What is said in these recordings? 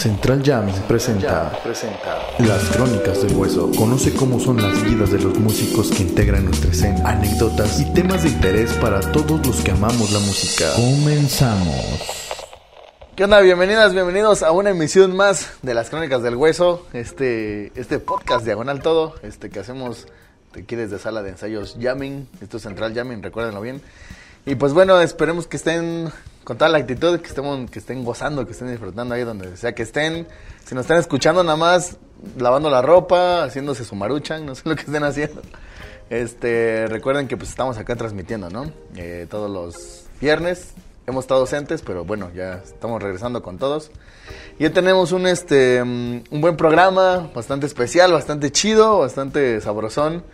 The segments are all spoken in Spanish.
Central Jamming presenta, Las Crónicas del Hueso. Conoce cómo son las vidas de los músicos que integran nuestra escena, anécdotas y temas de interés para todos los que amamos la música. Comenzamos. ¿Qué onda? Bienvenidas, bienvenidos a una emisión más de Las Crónicas del Hueso. Este, este podcast diagonal todo, este que hacemos aquí desde sala de ensayos Jamming. Esto es Central Jamming, recuérdenlo bien. Y pues bueno, esperemos que estén con toda la actitud, que estemos, que estén gozando, que estén disfrutando ahí donde sea que estén. Si nos están escuchando nada más lavando la ropa, haciéndose su maruchan, no sé lo que estén haciendo. Este, recuerden que pues estamos acá transmitiendo, ¿no? Eh, todos los viernes. Hemos estado ausentes, pero bueno, ya estamos regresando con todos. Ya tenemos un este mm, un buen programa, bastante especial, bastante chido, bastante sabrosón.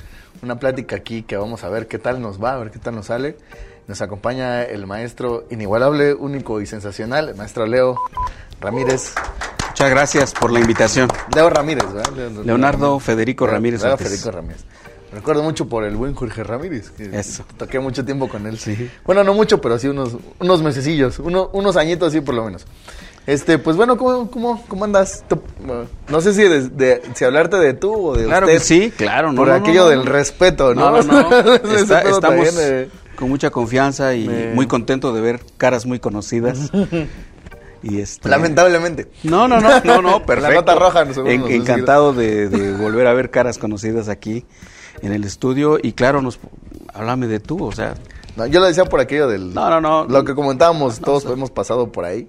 Una plática aquí que vamos a ver qué tal nos va, a ver qué tal nos sale. Nos acompaña el maestro inigualable, único y sensacional, el maestro Leo Ramírez. Muchas gracias por la invitación. Leo Ramírez, ¿verdad? Leonardo Federico Ramírez. Leo. Federico Ramírez. Me recuerdo mucho por el buen Jorge Ramírez. que Eso. Toqué mucho tiempo con él. Sí. Bueno, no mucho, pero sí unos, unos mesecillos, uno- unos añitos sí por lo menos. Este, pues bueno, ¿cómo, cómo, cómo andas? No sé si, de, de- si hablarte de tú o de Claro usted. que sí, claro. No, por no, aquello no, del respeto, ¿no? No, no, Está- estamos con mucha confianza y Me- muy contento de ver caras muy conocidas. y este... Lamentablemente. No, no, no, no, no, perfecto. nota roja, seguro En- encantado de, de volver a ver caras conocidas aquí en el estudio y claro, nos háblame de tú, o sea, No, yo lo decía por aquello del... No, no, no. Lo que comentábamos, todos hemos pasado por ahí.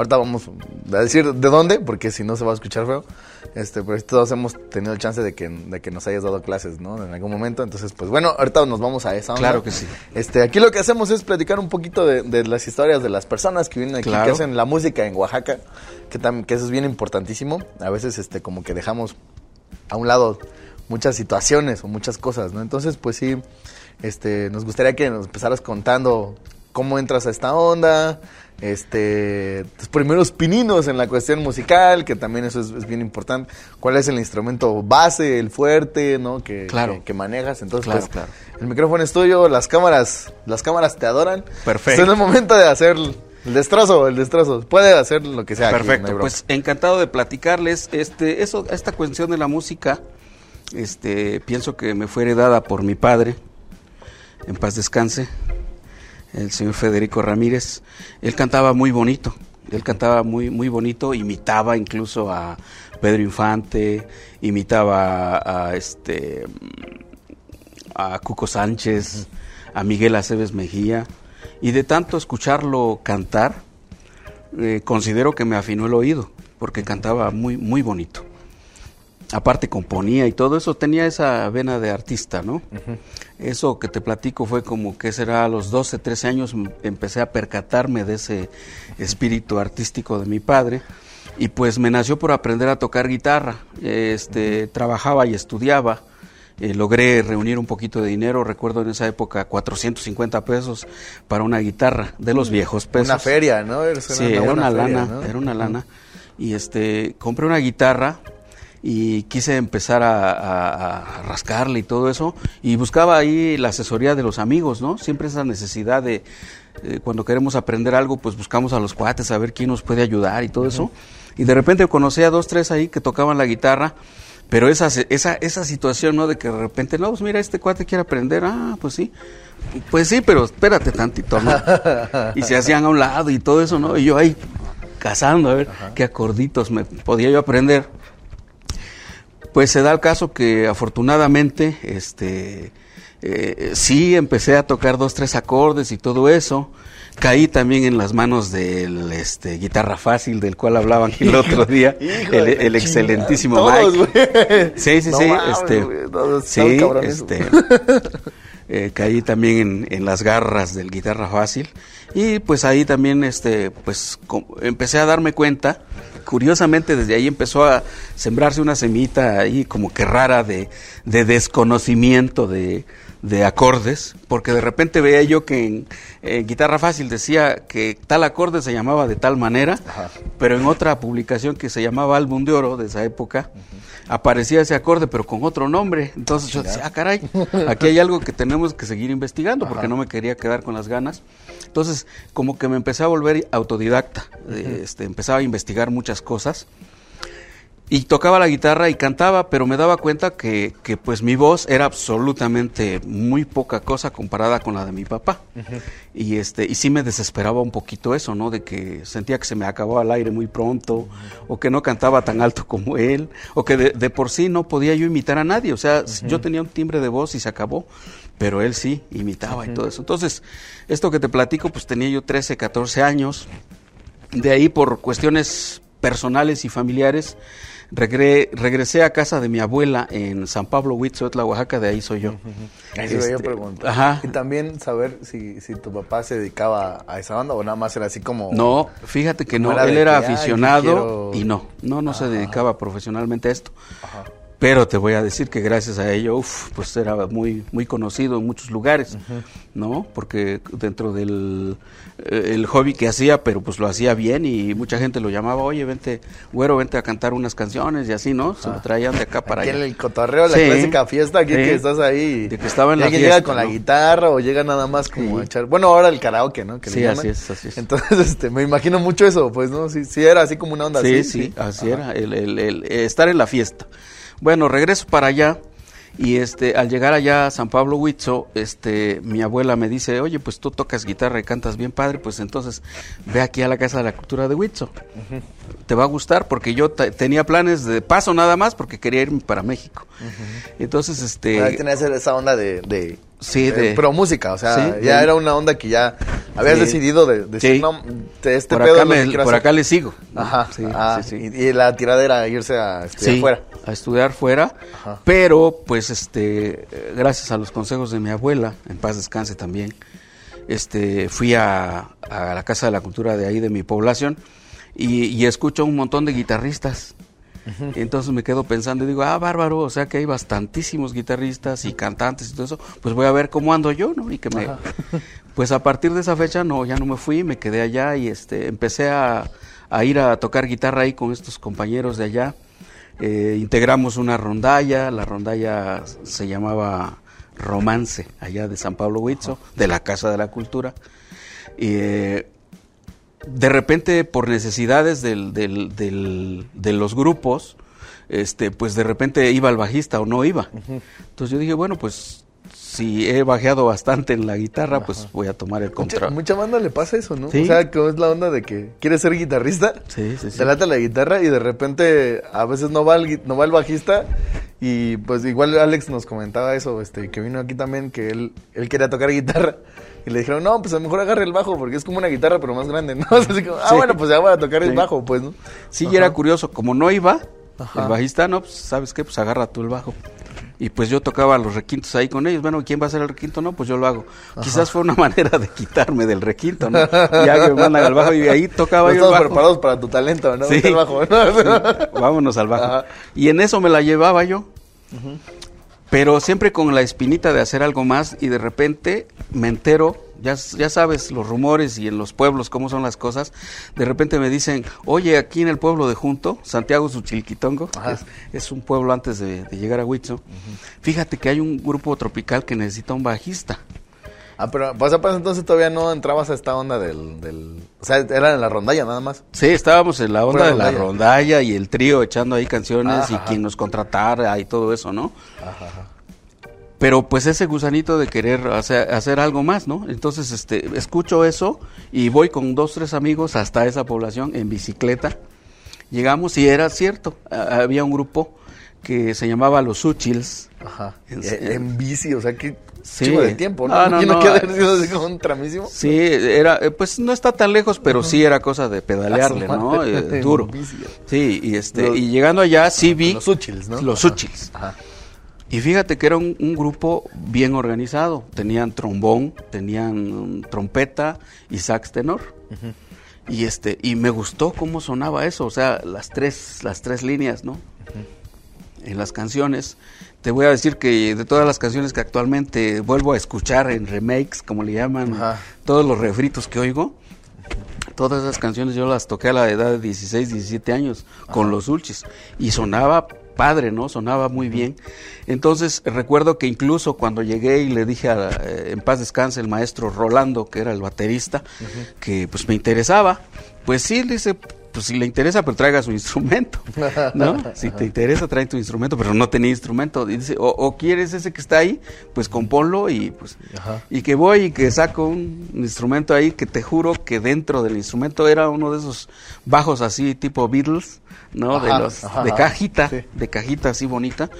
Ahorita vamos a decir de dónde, porque si no se va a escuchar feo. Este, pero todos hemos tenido el chance de que, de que nos hayas dado clases, ¿no? En algún momento. Entonces, pues bueno, ahorita nos vamos a esa onda. Claro que sí. Este, aquí lo que hacemos es platicar un poquito de, de las historias de las personas que vienen aquí, Claro. que hacen la música en Oaxaca, que, tam- que eso es bien importantísimo. A veces, este, como que dejamos a un lado muchas situaciones o muchas cosas, ¿no? Entonces, pues sí, este, nos gustaría que nos empezaras contando cómo entras a esta onda, este, tus primeros pininos en la cuestión musical, que también eso es, es bien importante. ¿Cuál es el instrumento base, el fuerte, ¿no? Que, Claro. que, que manejas. Entonces, Claro, pues, claro. el micrófono es tuyo, las cámaras, las cámaras te adoran. Perfecto. Es el momento de hacer el destrozo, el destrozo. Puede hacer lo que sea. aquí, no Perfecto, bronca. pues encantado de platicarles. Este, eso, esta cuestión de la música, este, pienso que me fue heredada por mi padre, en paz descanse, el señor Federico Ramírez. Él cantaba muy bonito, él cantaba muy, muy bonito, imitaba incluso a Pedro Infante, imitaba a, este a Cuco Sánchez, a Miguel Aceves Mejía, y de tanto escucharlo cantar, eh, considero que me afinó el oído, porque cantaba muy, muy bonito. Aparte componía y todo eso, tenía esa vena de artista, ¿no? Eso que te platico fue como que será a los 12, 13 años empecé a percatarme de ese espíritu artístico de mi padre y pues me nació por aprender a tocar guitarra. Este, trabajaba y estudiaba. Eh, logré reunir un poquito de dinero, recuerdo en esa época 450 pesos para una guitarra de los viejos pesos. Una feria, ¿no? Era Sí, una era una feria, lana, ¿no? era una lana. Y este, compré una guitarra y quise empezar a, a- a rascarle y todo eso. Y buscaba ahí la asesoría de los amigos, ¿no? Siempre esa necesidad de, eh, cuando queremos aprender algo, pues buscamos a los cuates a ver quién nos puede ayudar y todo eso. Y de repente conocí a dos, tres ahí que tocaban la guitarra. Pero esa, esa, esa situación, ¿no? De que de repente, no, pues mira, este cuate quiere aprender. Ah, pues sí. Pues sí, pero espérate tantito, ¿no? y se hacían a un lado y todo eso, ¿no? Y yo ahí cazando a ver qué acorditos me podía yo aprender. Pues se da el caso que afortunadamente, este, eh, sí empecé a tocar dos, tres acordes y todo eso. Caí también en las manos del este, guitarra fácil del cual hablaban el otro día, el, el excelentísimo. Todos, Mike. Sí, sí, No sí. mames, este, todos sí, este, eh, caí también en, en las garras del guitarra fácil y pues ahí también, este, pues com- empecé a darme cuenta. Curiosamente desde ahí empezó a sembrarse una semita ahí como que rara de, de desconocimiento de, de acordes, porque de repente veía yo que en, guitarra fácil decía que tal acorde se llamaba de tal manera, pero en otra publicación que se llamaba Álbum de Oro de esa época, aparecía ese acorde pero con otro nombre. Entonces yo decía, ah, caray, aquí hay algo que tenemos que seguir investigando, porque no me quería quedar con las ganas. Entonces, como que me empecé a volver autodidacta, este, empezaba a investigar muchas cosas y tocaba la guitarra y cantaba, pero me daba cuenta que, que, pues mi voz era absolutamente muy poca cosa comparada con la de mi papá. Y este y sí me desesperaba un poquito eso, ¿no? De que sentía que se me acababa el aire muy pronto o que no cantaba tan alto como él o que de, por sí no podía yo imitar a nadie, o sea, yo tenía un timbre de voz y se acabó, pero él sí imitaba y todo eso. Entonces, esto que te platico, pues tenía yo 13, 14 años. De ahí por cuestiones personales y familiares regresé a casa de mi abuela en San Pablo, Huitzoetla, Oaxaca, de ahí soy yo. Ahí este, Ajá. Y también saber si, si tu papá se dedicaba a esa onda o nada más era así como... No, fíjate que no, él era aficionado y no, no, no se dedicaba profesionalmente a esto. Ajá. Pero te voy a decir que gracias a ello, uf, pues era muy muy conocido en muchos lugares, ¿no? Porque dentro del eh, el hobby que hacía, pero pues lo hacía bien y mucha gente lo llamaba, oye, vente, güero, vente a cantar unas canciones y así, ¿no? Se lo traían de acá para aquí allá. el cotorreo, la clásica fiesta aquí que estás ahí. De que estaba en la fiesta, llega con la guitarra o llega nada más como a echar... Bueno, ahora el karaoke, ¿no? sí, así es, así es. Entonces, este, me imagino mucho eso, pues, ¿no? Sí, sí era así como una onda sí, así. Sí, sí, así era, el, el, el estar en la fiesta. Bueno, regreso para allá y este al llegar allá a San Pablo Huitzo, este mi abuela me dice, "Oye, pues tú tocas guitarra y cantas bien padre, pues entonces ve aquí a la Casa de la Cultura de Huitzo. Te va a gustar porque yo tenía planes de paso nada más porque quería irme para México." Entonces, este Ahí tenías esa onda de Sí, de, pero música, o sea, ya era una onda que ya habías decidido de, decir, no, este por acá, me, por acá le sigo. Ajá, ah, y, y, la tiradera irse a estudiar fuera. A estudiar fuera, pero pues este, gracias a los consejos de mi abuela, en paz descanse también, este, fui a, a la Casa de la Cultura de ahí, de mi población, y, y escucho un montón de guitarristas entonces me quedo pensando y digo, ah, bárbaro, o sea que hay bastantísimos guitarristas y cantantes y todo eso, pues voy a ver cómo ando yo, ¿no? Y que me... Pues a partir de esa fecha, no, ya no me fui, me quedé allá y este, empecé a, ir a tocar guitarra ahí con estos compañeros de allá. Eh, integramos una rondalla, la rondalla se llamaba Romance, allá de San Pablo Huitzo, de la Casa de la Cultura. Y, eh, de repente por necesidades del, del, del, de los grupos, este, pues de repente iba el bajista o no iba. Entonces yo dije, bueno, pues si he bajeado bastante en la guitarra, pues voy a tomar el control. Mucha, banda le pasa eso, ¿no? O sea, que es la onda de que quieres ser guitarrista, sí, sí, te lata la guitarra y de repente a veces no va el, no va el bajista y pues igual Alex nos comentaba eso, este, que vino aquí también, que él, él quería tocar guitarra y le dijeron, no, pues a lo mejor agarre el bajo porque es como una guitarra pero más grande, ¿no? Así como, ah, bueno, pues ya voy a tocar el bajo, pues, ¿no? Sí, y era curioso, como no iba, el bajista, no, pues, ¿sabes qué? Pues agarra tú el bajo. Y pues yo tocaba los requintos ahí con ellos. Bueno, ¿quién va a hacer el requinto? No, pues yo lo hago. Quizás fue una manera de quitarme del requinto, ¿no? Ya que me mandan al bajo y ahí tocaba yo el bajo. preparados para tu talento, ¿no? Sí. bajo, Vámonos al bajo. Y en eso me la llevaba yo. Pero siempre con la espinita de hacer algo más y de repente me entero, ya, ya sabes los rumores y en los pueblos cómo son las cosas, de repente me dicen, oye, aquí en el pueblo de Junto, Santiago Suchilquitongo, es, es, un pueblo antes de, llegar a Huitzo, fíjate que hay un grupo tropical que necesita un bajista. Ah, pero pues, pues entonces todavía no entrabas a esta onda del, del... O sea, era en la rondalla nada más. Sí, estábamos en la onda de la rondalla y el trío echando ahí canciones y quien nos contratara y todo eso, ¿no? Ajá, Pero pues ese gusanito de querer hacer, hacer algo más, ¿no? Entonces, este, escucho eso y voy con dos, tres amigos hasta esa población en bicicleta. Llegamos y era cierto, había un grupo que se llamaba Los Uchils. Ajá. En, en bici, o sea, que sí. de tiempo, ¿no? Ah, no, no, sido un tramísimo. Sí, era, eh, pues no está tan lejos, pero sí era cosa de pedalearle, ¿no? Eh, duro. Sí, y este, y llegando allá sí vi los Uchils, ¿no? Los Uchils. Ajá. Y fíjate que era un, grupo bien organizado. Tenían trombón, tenían trompeta y sax tenor. Y este, y me gustó cómo sonaba eso, o sea, las tres, las tres líneas, ¿no? en las canciones. Te voy a decir que de todas las canciones que actualmente vuelvo a escuchar en remakes, como le llaman, todos los refritos que oigo, todas esas canciones yo las toqué a la edad de 16, 17 años con los Ulchis y sonaba padre, ¿no? Sonaba muy bien. Entonces recuerdo que incluso cuando llegué y le dije a, eh, en paz descanse el maestro Rolando, que era el baterista, que pues me interesaba, pues sí, le dice, pues si le interesa, pues traiga su instrumento, ¿no? Si te interesa, trae tu instrumento, pero no tenía instrumento. Y dice, o, quieres ese que está ahí, pues componlo y pues, y que voy y que saco un instrumento ahí que te juro que dentro del instrumento era uno de esos bajos así tipo Beatles, ¿no? de los, de cajita, de cajita así bonita.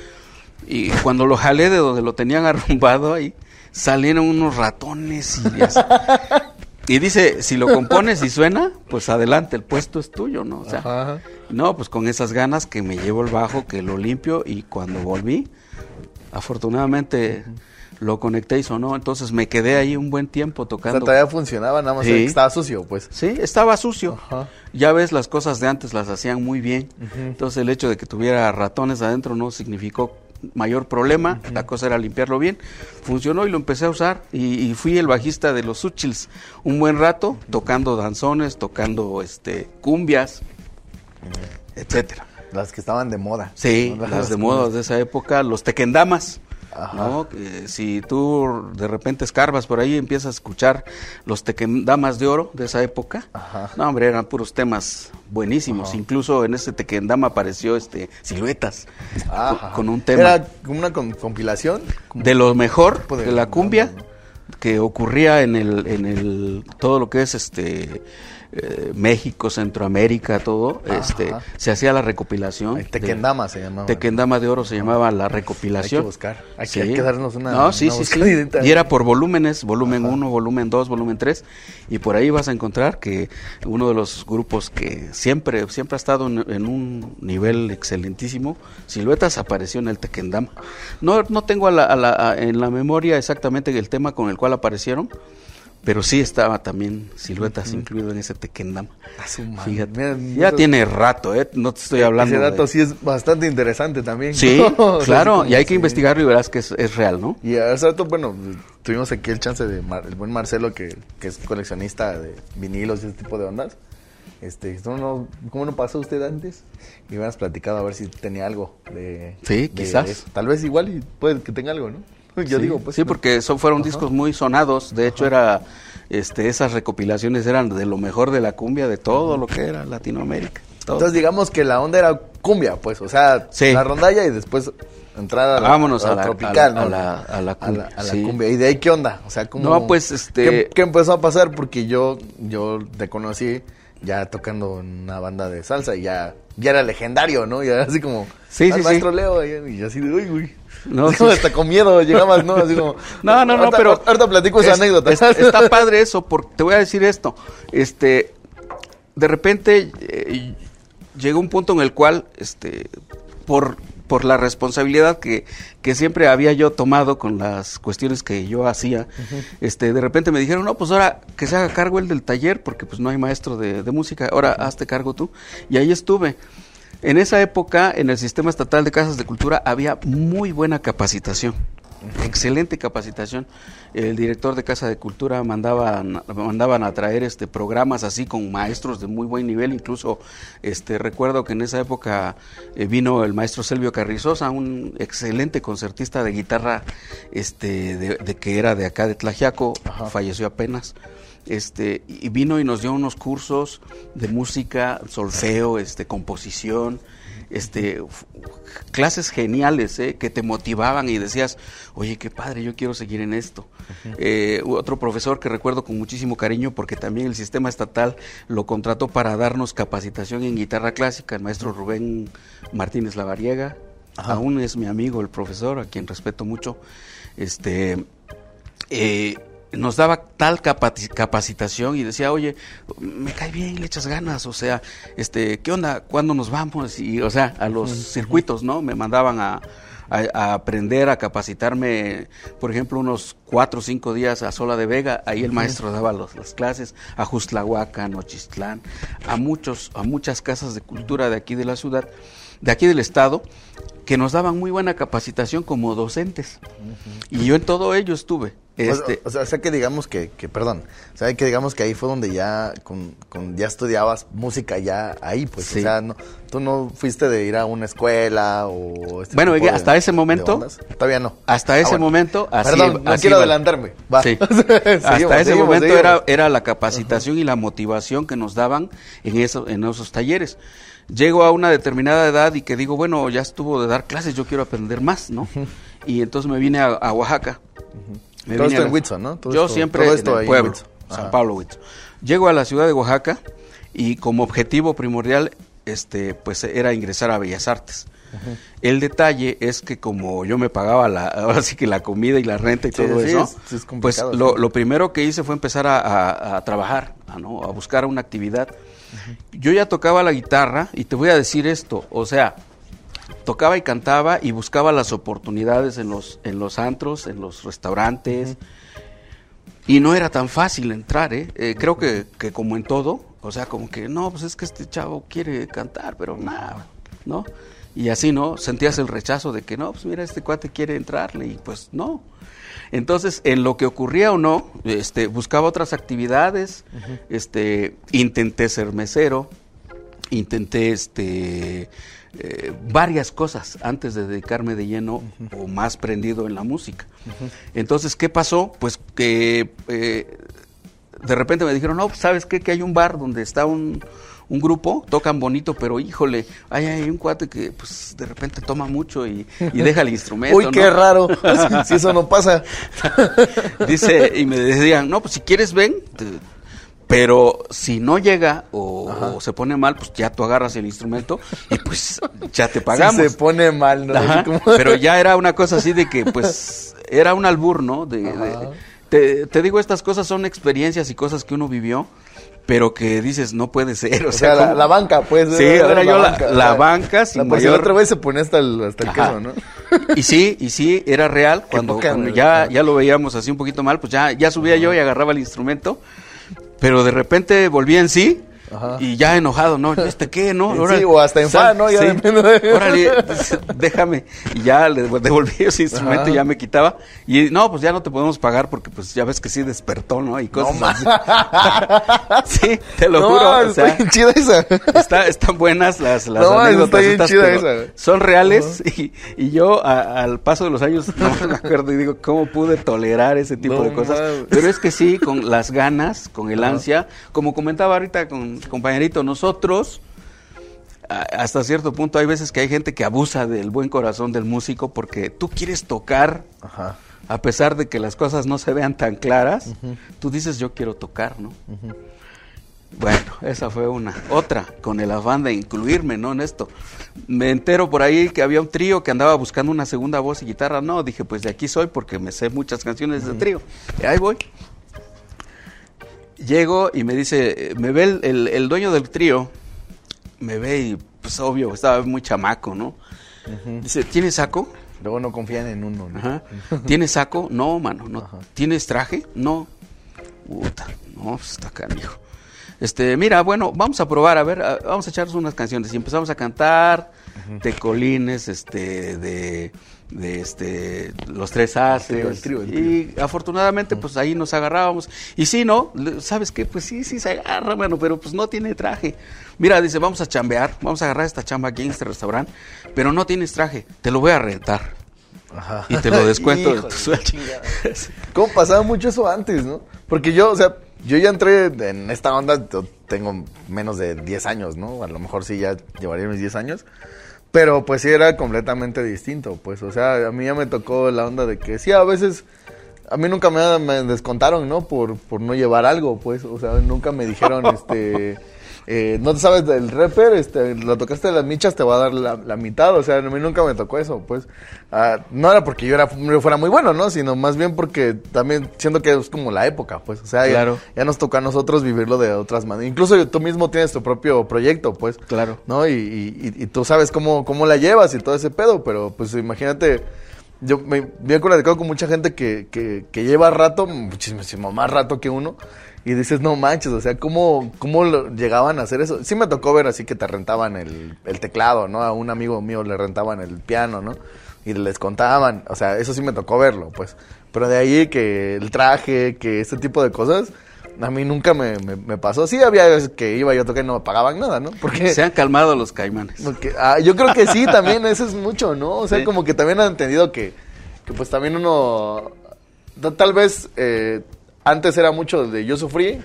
Y cuando lo jalé de donde lo tenían arrumbado ahí, salieron unos ratones y así. Y dice, si lo compones y suena, pues adelante, el puesto es tuyo, ¿no? O sea, no, pues con esas ganas que me llevo el bajo, que lo limpio y cuando volví, afortunadamente lo conecté y sonó, entonces me quedé ahí un buen tiempo tocando. O todavía funcionaba, nada más estaba sucio, pues. Sí, estaba sucio. Ya ves, las cosas de antes las hacían muy bien, entonces el hecho de que tuviera ratones adentro no significó mayor problema, la cosa era limpiarlo bien, funcionó y lo empecé a usar y, fui el bajista de los Suchils un buen rato, tocando danzones, tocando este cumbias, etcétera. Las que estaban de moda. Sí, las de moda de esa época, los tequendamas. ¿No? si tú de repente escarbas por ahí y empiezas a escuchar los tequendamas de oro de esa época, no, hombre, eran puros temas buenísimos. Incluso en ese tequendama apareció este siluetas con, un tema. Era una compilación. De lo mejor de la cumbia que ocurría en el, en el todo lo que es este eh, México, Centroamérica, todo, este, se hacía la recopilación. Tequendama se llamaba. Tequendama de oro se llamaba la recopilación. Hay que buscar, hay, que, darnos una. No, sí, sí, sí. Y era por volúmenes, volumen 1, volumen 2, volumen 3, y por ahí vas a encontrar que uno de los grupos que siempre, siempre ha estado en, un nivel excelentísimo, Siluetas apareció en el Tequendama. No, no tengo a la, en la memoria exactamente el tema con el cual aparecieron, pero sí estaba también siluetas incluido en ese Tequendama. Fíjate, ya tiene rato, ¿eh? No te estoy hablando. Ese dato sí es bastante interesante también. Sí, claro, y hay que investigarlo y verás que es, real, ¿no? Y hace rato, bueno, tuvimos aquí el chance de el buen Marcelo, que, que, es coleccionista de vinilos y ese tipo de ondas. Este, ¿no, ¿Cómo no pasó usted antes? Y me has platicado a ver si tenía algo de. Sí, quizás. Tal vez igual y puede que tenga algo, ¿no? Yo sí, digo, pues, sí, porque son, fueron discos muy sonados. De hecho, era este, esas recopilaciones eran de lo mejor de la cumbia, de todo lo que era Latinoamérica. Entonces, digamos que la onda era cumbia, pues, o sea, la rondalla y después entrar a la, Vámonos a, la, tropical, a la, a la, cumbia. ¿Y de ahí qué onda? O sea, ¿cómo, no, pues, este... ¿qué, empezó a pasar? Porque yo, yo te conocí ya tocando en una banda de salsa y ya, ya era legendario, ¿no? Ya así como, sí, sí, maestro Leo, y así de, uy, uy. No, hasta con miedo llegabas, ¿no? Así como, no, no, no, pero. Ahorita platico esa anécdota. está padre eso, porque te voy a decir esto. Este, de repente eh, llegó un punto en el cual, este, por, por la responsabilidad que, que siempre había yo tomado con las cuestiones que yo hacía, este, de repente me dijeron, no, pues ahora que se haga cargo el del taller, porque pues no hay maestro de, de música, ahora hazte cargo tú. Y ahí estuve. En esa época, en el sistema estatal de casas de cultura había muy buena capacitación, excelente capacitación. El director de Casa de Cultura mandaban, mandaban a traer este programas así con maestros de muy buen nivel, incluso este recuerdo que en esa época eh, vino el maestro Selvio Carrizosa, un excelente concertista de guitarra este de, que era de acá de Tlajiaco, falleció apenas. Este, y vino y nos dio unos cursos de música, solfeo, este, composición, este, clases geniales ¿eh? que te motivaban y decías, oye, qué padre, yo quiero seguir en esto. Eh, otro profesor que recuerdo con muchísimo cariño porque también el sistema estatal lo contrató para darnos capacitación en guitarra clásica, el maestro Rubén Martínez Lavariega, aún es mi amigo el profesor, a quien respeto mucho. Este, eh, nos daba tal capacitación y decía, oye, me cae bien, le echas ganas, o sea, este, ¿qué onda? ¿Cuándo nos vamos? Y, o sea, a los circuitos, ¿no? Me mandaban a, aprender, a capacitarme, por ejemplo, unos cuatro o cinco días a Sola de Vega, ahí el maestro daba las clases, a Justlahuaca, a Nochistlán, a muchos, a muchas casas de cultura de aquí de la ciudad, de aquí del estado, que nos daban muy buena capacitación como docentes. Y yo en todo ello estuve. Este, o, sea, o sea, que digamos que, que, perdón, o sea, que digamos que ahí fue donde ya, con, con ya estudiabas música ya ahí, pues, o sea, no, tú no fuiste de ir a una escuela o... Este bueno, hasta ese momento... Todavía no. Hasta ese ah, momento... Así, perdón, no quiero adelantarme. Sí. hasta ese momento era, era la capacitación y la motivación que nos daban en, eso, en esos talleres llego a una determinada edad y que digo, bueno, ya estuvo de dar clases, yo quiero aprender más, ¿no? Y entonces me vine a, Oaxaca. Todo esto en Huitzo, ¿no? yo siempre en el pueblo, San Pablo, Huitzo. Llego a la ciudad de Oaxaca y como objetivo primordial, este, pues era ingresar a Bellas Artes. El detalle es que como yo me pagaba la, ahora sí que la comida y la renta y todo eso, pues lo, primero que hice fue empezar a, trabajar, a, ¿no? a buscar una actividad yo ya tocaba la guitarra y te voy a decir esto, o sea, tocaba y cantaba y buscaba las oportunidades en los, en los antros, en los restaurantes. Y no era tan fácil entrar, ¿eh? eh creo que, que, como en todo, o sea, como que, no, pues es que este chavo quiere cantar, pero nada, ¿no? Y así, ¿no? Sentías el rechazo de que, no, pues mira, este cuate quiere entrarle y pues no. Entonces, en lo que ocurría o no, este, buscaba otras actividades, este, intenté ser mesero, intenté este, eh, varias cosas antes de dedicarme de lleno o más prendido en la música. Entonces, ¿qué pasó? Pues que eh, de repente me dijeron, no, pues, ¿sabes qué? Que hay un bar donde está un, un grupo, tocan bonito, pero híjole, hay, hay un cuate que pues de repente toma mucho y, deja el instrumento. Uy, qué raro, si eso no pasa. Dice, y me decían, no, pues si quieres ven, pero si no llega o, se pone mal, pues ya tú agarras el instrumento y pues ya te pagamos. se pone mal, ¿no? Pero ya era una cosa así de que pues era un albur, ¿no? de, te, te, digo, estas cosas son experiencias y cosas que uno vivió pero que dices, no puede ser. O, sea, la, banca, pues. Sí, ahora yo la, banca, sin la, mayor... otra vez se pone hasta el, hasta el queso, ¿no? Y sí, y sí, era real. Cuando, ya, ya lo veíamos así un poquito mal, pues ya, ya subía yo y agarraba el instrumento, pero de repente volvía en sí y ya enojado, ¿no? ¿Este qué, no? sí, o hasta enfado, ¿no? Ya de... Órale, déjame. Y ya le devolví ese instrumento y ya me quitaba. Y no, pues ya no te podemos pagar porque pues ya ves que sí despertó, ¿no? Y cosas así. sí, te lo juro. Está bien chida esa. Está, están buenas las, las no, anécdotas. Está bien chida esa. Son reales y, y, yo al paso de los años no me acuerdo y digo, ¿cómo pude tolerar ese tipo de cosas? Pero es que sí, con las ganas, con el ansia, como comentaba ahorita con compañerito, nosotros hasta cierto punto hay veces que hay gente que abusa del buen corazón del músico porque tú quieres tocar, a pesar de que las cosas no se vean tan claras, tú dices yo quiero tocar, ¿no? Bueno, esa fue una. Otra, con el afán de incluirme, ¿no? En esto. Me entero por ahí que había un trío que andaba buscando una segunda voz y guitarra. No, dije, pues de aquí soy porque me sé muchas canciones de trío. Y ahí voy. Llego y me dice, me ve el, dueño del trío, me ve y pues obvio, estaba muy chamaco, ¿no? Dice, ¿tienes saco? Luego no confían en uno, ¿no? ¿Tienes saco? No, mano, no. ¿Tienes traje? No. Puta, no, pues está canijo. Este, mira, bueno, vamos a probar, a ver, vamos a echarnos unas canciones. Y empezamos a cantar de colines, este, de de este los tres haces y afortunadamente pues ahí nos agarrábamos. Y sí no sabes qué pues sí sí se agarra bueno pero pues no tiene traje. Mira dice vamos a chambear vamos a agarrar esta chamba aquí en este restaurante pero no tienes traje te lo voy a rentar Ajá. y te lo descuento. De tu sueldo cómo pasaba mucho eso antes no porque yo o sea yo ya entré en esta onda tengo menos de 10 años no a lo mejor sí ya llevaría mis 10 años pero pues sí era completamente distinto, pues, o sea, a mí ya me tocó la onda de que sí, a veces, a mí nunca me, me descontaron, ¿no? Por, por no llevar algo, pues, o sea, nunca me dijeron, este, eh, no te sabes del rapper, este, lo tocaste de las michas, te va a dar la, mitad, o sea, a mí nunca me tocó eso, pues. Ah, no era porque yo, era, fuera muy bueno, ¿no? Sino más bien porque también siento que es como la época, pues, o sea, ya, nos toca a nosotros vivirlo de otras maneras. Incluso tú mismo tienes tu propio proyecto, pues. Claro. ¿No? Y, y, y, tú sabes cómo, cómo la llevas y todo ese pedo, pero pues imagínate yo me, me he platicado con mucha gente que, que, que lleva rato, muchísimo más rato que uno, y dices, no manches, o sea, ¿cómo, cómo llegaban a hacer eso? Sí me tocó ver así que te rentaban el, el teclado, ¿no? A un amigo mío le rentaban el piano, ¿no? Y les contaban, o sea, eso sí me tocó verlo, pues. Pero de ahí que el traje, que este tipo de cosas, a mí nunca me, me, me pasó. Sí había veces que iba yo a tocar y no me pagaban nada, ¿no? Porque... Se han calmado los caimanes. Porque, ah, yo creo que sí, también, eso es mucho, ¿no? O sea, sí. como que también han entendido que, que pues también uno, tal vez eh, antes era mucho de yo sufrí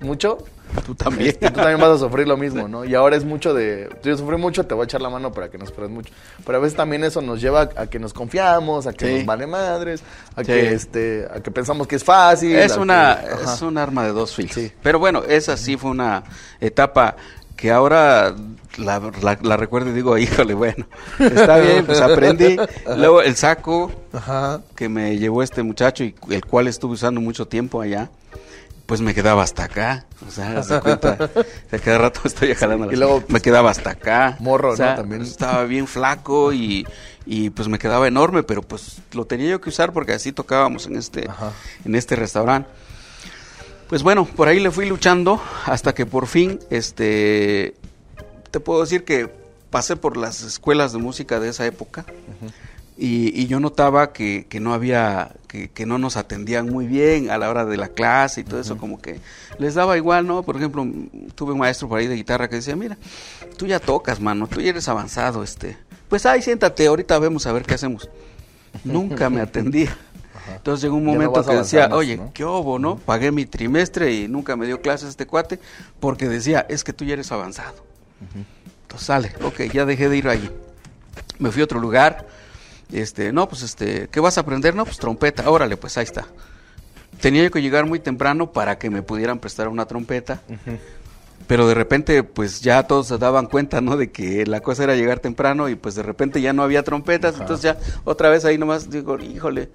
mucho. Tú también. Este, tú también vas a sufrir lo mismo, ¿no? Y ahora es mucho de, yo sufrí mucho, te voy a echar la mano para que no sufras mucho. Pero a veces también eso nos lleva a, a que nos confiamos, a que sí. nos vale madres, a sí. que este, a que pensamos que es fácil. Es una, que, es un arma de dos filos. Sí. Pero bueno, esa sí fue una etapa que ahora la, la, la, recuerdo y digo, híjole, bueno, está bien, pues aprendí. Luego el saco Ajá. que me llevó este muchacho y el cual estuve usando mucho tiempo allá, pues me quedaba hasta acá. O sea, se cuenta, de cada rato estoy jalando y luego, me quedaba hasta acá. Morro, o sea, ¿no? También. Estaba bien flaco y, y pues me quedaba enorme, pero pues lo tenía yo que usar porque así tocábamos en este, Ajá. en este restaurante. Pues bueno, por ahí le fui luchando hasta que por fin, este, te puedo decir que pasé por las escuelas de música de esa época uh -huh. y, y, yo notaba que, que no había, que, que, no nos atendían muy bien a la hora de la clase y todo uh -huh. eso, como que les daba igual, ¿no? Por ejemplo, tuve un maestro por ahí de guitarra que decía, mira, tú ya tocas, mano, tú ya eres avanzado, este, pues ahí siéntate, ahorita vemos a ver qué hacemos. Nunca me atendía. Entonces llegó un momento no que decía, más, oye, ¿no? ¿qué hubo, no? Pagué mi trimestre y nunca me dio clases este cuate porque decía, es que tú ya eres avanzado. Uh -huh. Entonces sale, ok, ya dejé de ir allí. Me fui a otro lugar. Este, no, pues este, ¿qué vas a aprender? No, pues trompeta. Órale, pues ahí está. Tenía que llegar muy temprano para que me pudieran prestar una trompeta. Uh -huh. Pero de repente, pues ya todos se daban cuenta, ¿no? De que la cosa era llegar temprano y pues de repente ya no había trompetas. Ajá. Entonces ya otra vez ahí nomás digo, híjole,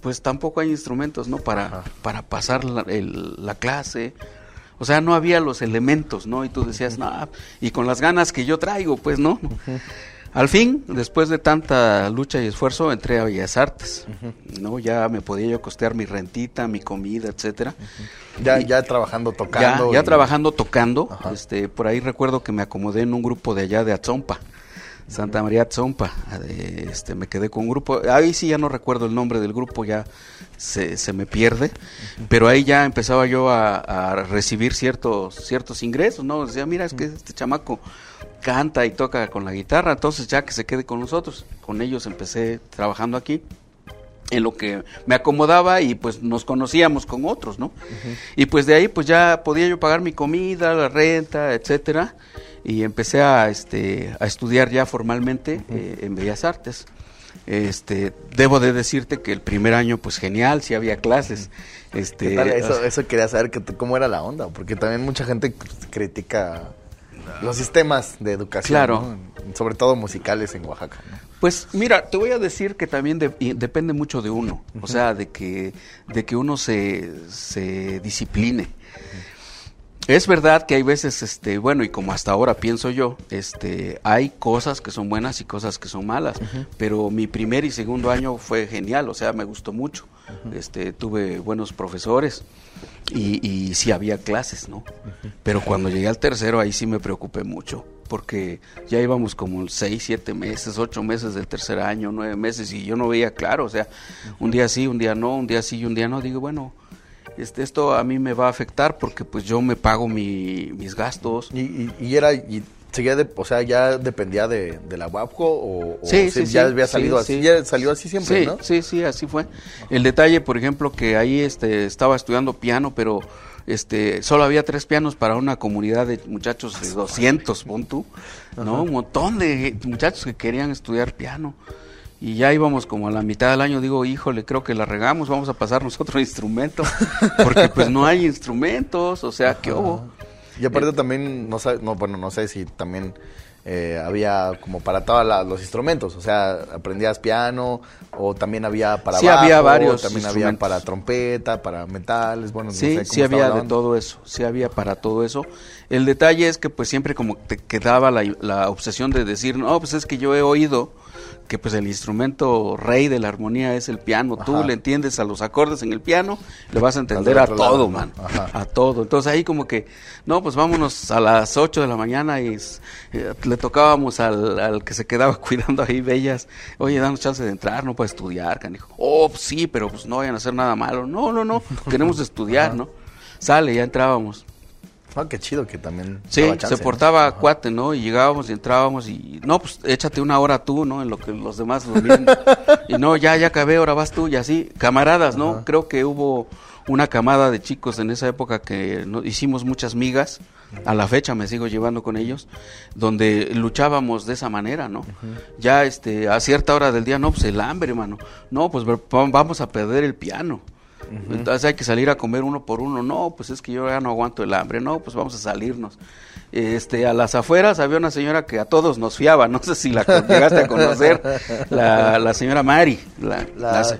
pues tampoco hay instrumentos, ¿no? Para, para pasar la, el, la, clase. O sea, no había los elementos, ¿no? Y tú decías, no, y con las ganas que yo traigo, pues, ¿no? Al fin, después de tanta lucha y esfuerzo, entré a Bellas Artes. ¿no? Ya me podía yo costear mi rentita, mi comida, etcétera. Ya, y, ya trabajando, tocando. Ya, ya y... trabajando, tocando. Este, por ahí recuerdo que me acomodé en un grupo de allá de Atzompa. Santa María Tzompa, este, me quedé con un grupo, ahí sí ya no recuerdo el nombre del grupo, ya se, se me pierde, pero ahí ya empezaba yo a, a, recibir ciertos, ciertos ingresos, ¿no? Decía, mira, es que este chamaco canta y toca con la guitarra, entonces ya que se quede con nosotros, con ellos empecé trabajando aquí en lo que me acomodaba y pues nos conocíamos con otros, ¿no? Uh -huh. Y pues de ahí pues ya podía yo pagar mi comida, la renta, etcétera y empecé a, este, a estudiar ya formalmente uh -huh. eh, en Bellas Artes. Este, debo de decirte que el primer año, pues genial, sí había clases. Este, eso, eso quería saber que, cómo era la onda, porque también mucha gente critica los sistemas de educación, claro. ¿no? sobre todo musicales en Oaxaca. ¿no? Pues mira, te voy a decir que también de, depende mucho de uno, o sea, de que, de que uno se, se discipline. Uh -huh. Es verdad que hay veces, este, bueno, y como hasta ahora pienso yo, este, hay cosas que son buenas y cosas que son malas, uh -huh. pero mi primer y segundo año fue genial, o sea, me gustó mucho. Uh -huh. Este, tuve buenos profesores y, y sí había clases, ¿no? Uh -huh. Pero cuando llegué al tercero ahí sí me preocupé mucho, porque ya íbamos como seis, siete meses, ocho meses del tercer año, nueve meses y yo no veía claro, o sea, un día sí, un día no, un día sí y un día no, digo, bueno, este, esto a mí me va a afectar porque pues yo me pago mi, mis gastos. ¿Y, y, y era, y seguía de, o sea, ya dependía de, de la WAPCO o, sí, o sí, ya sí, había salido sí, así, ya salió así siempre, ¿no? Sí, sí, así fue. El detalle, por ejemplo, que ahí este, estaba estudiando piano, pero este, solo había tres pianos para una comunidad de muchachos de 200, pon tú, ¿no? Ajá. Un montón de muchachos que querían estudiar piano y ya íbamos como a la mitad del año, digo, híjole, creo que la regamos, vamos a pasarnos otro instrumento, porque pues no hay instrumentos, o sea, ¿qué hubo? Y aparte eh, también, no, sé, no, bueno, no sé si también eh, había como para todos los instrumentos, o sea, aprendías piano o también había para sí, había varios también había para trompeta, para metales, bueno, sí, no sé sí había de todo eso, sí había para todo eso. El detalle es que pues siempre como te quedaba la, la obsesión de decir, no, pues es que yo he oído que pues el instrumento rey de la armonía es el piano. Tú le entiendes a los acordes en el piano, le vas a entender a todo, man. A todo. Entonces ahí como que, no, pues vámonos a las 8 de la mañana y eh, le tocábamos al, que se quedaba cuidando ahí bellas. Oye, danos chance de entrar, no para estudiar, canijo. Oh, pues sí, pero pues no vayan a hacer nada malo. No, no, no, queremos estudiar, ¿no? Sale, ya entrábamos. Ah, qué chido que también. Sí, se portaba cuate, ¿no? Y llegábamos y entrábamos y, no, pues échate una hora tú, ¿no? En lo que los demás dormían. y no, ya, ya acabé, ahora vas tú y así. Camaradas, ¿no? Creo que hubo una camada de chicos en esa época que no, hicimos muchas migas. A la fecha me sigo llevando con ellos, donde luchábamos de esa manera, ¿no? Ya este, a cierta hora del día, no, pues el hambre, hermano. No, pues vamos a perder el piano. Entonces hay que salir a comer uno por uno. No, pues es que yo ya no aguanto el hambre. No, pues vamos a salirnos. Este, a las afueras había una señora que a todos nos fiaba. No sé si la llegaste a conocer, la, señora Mari. La,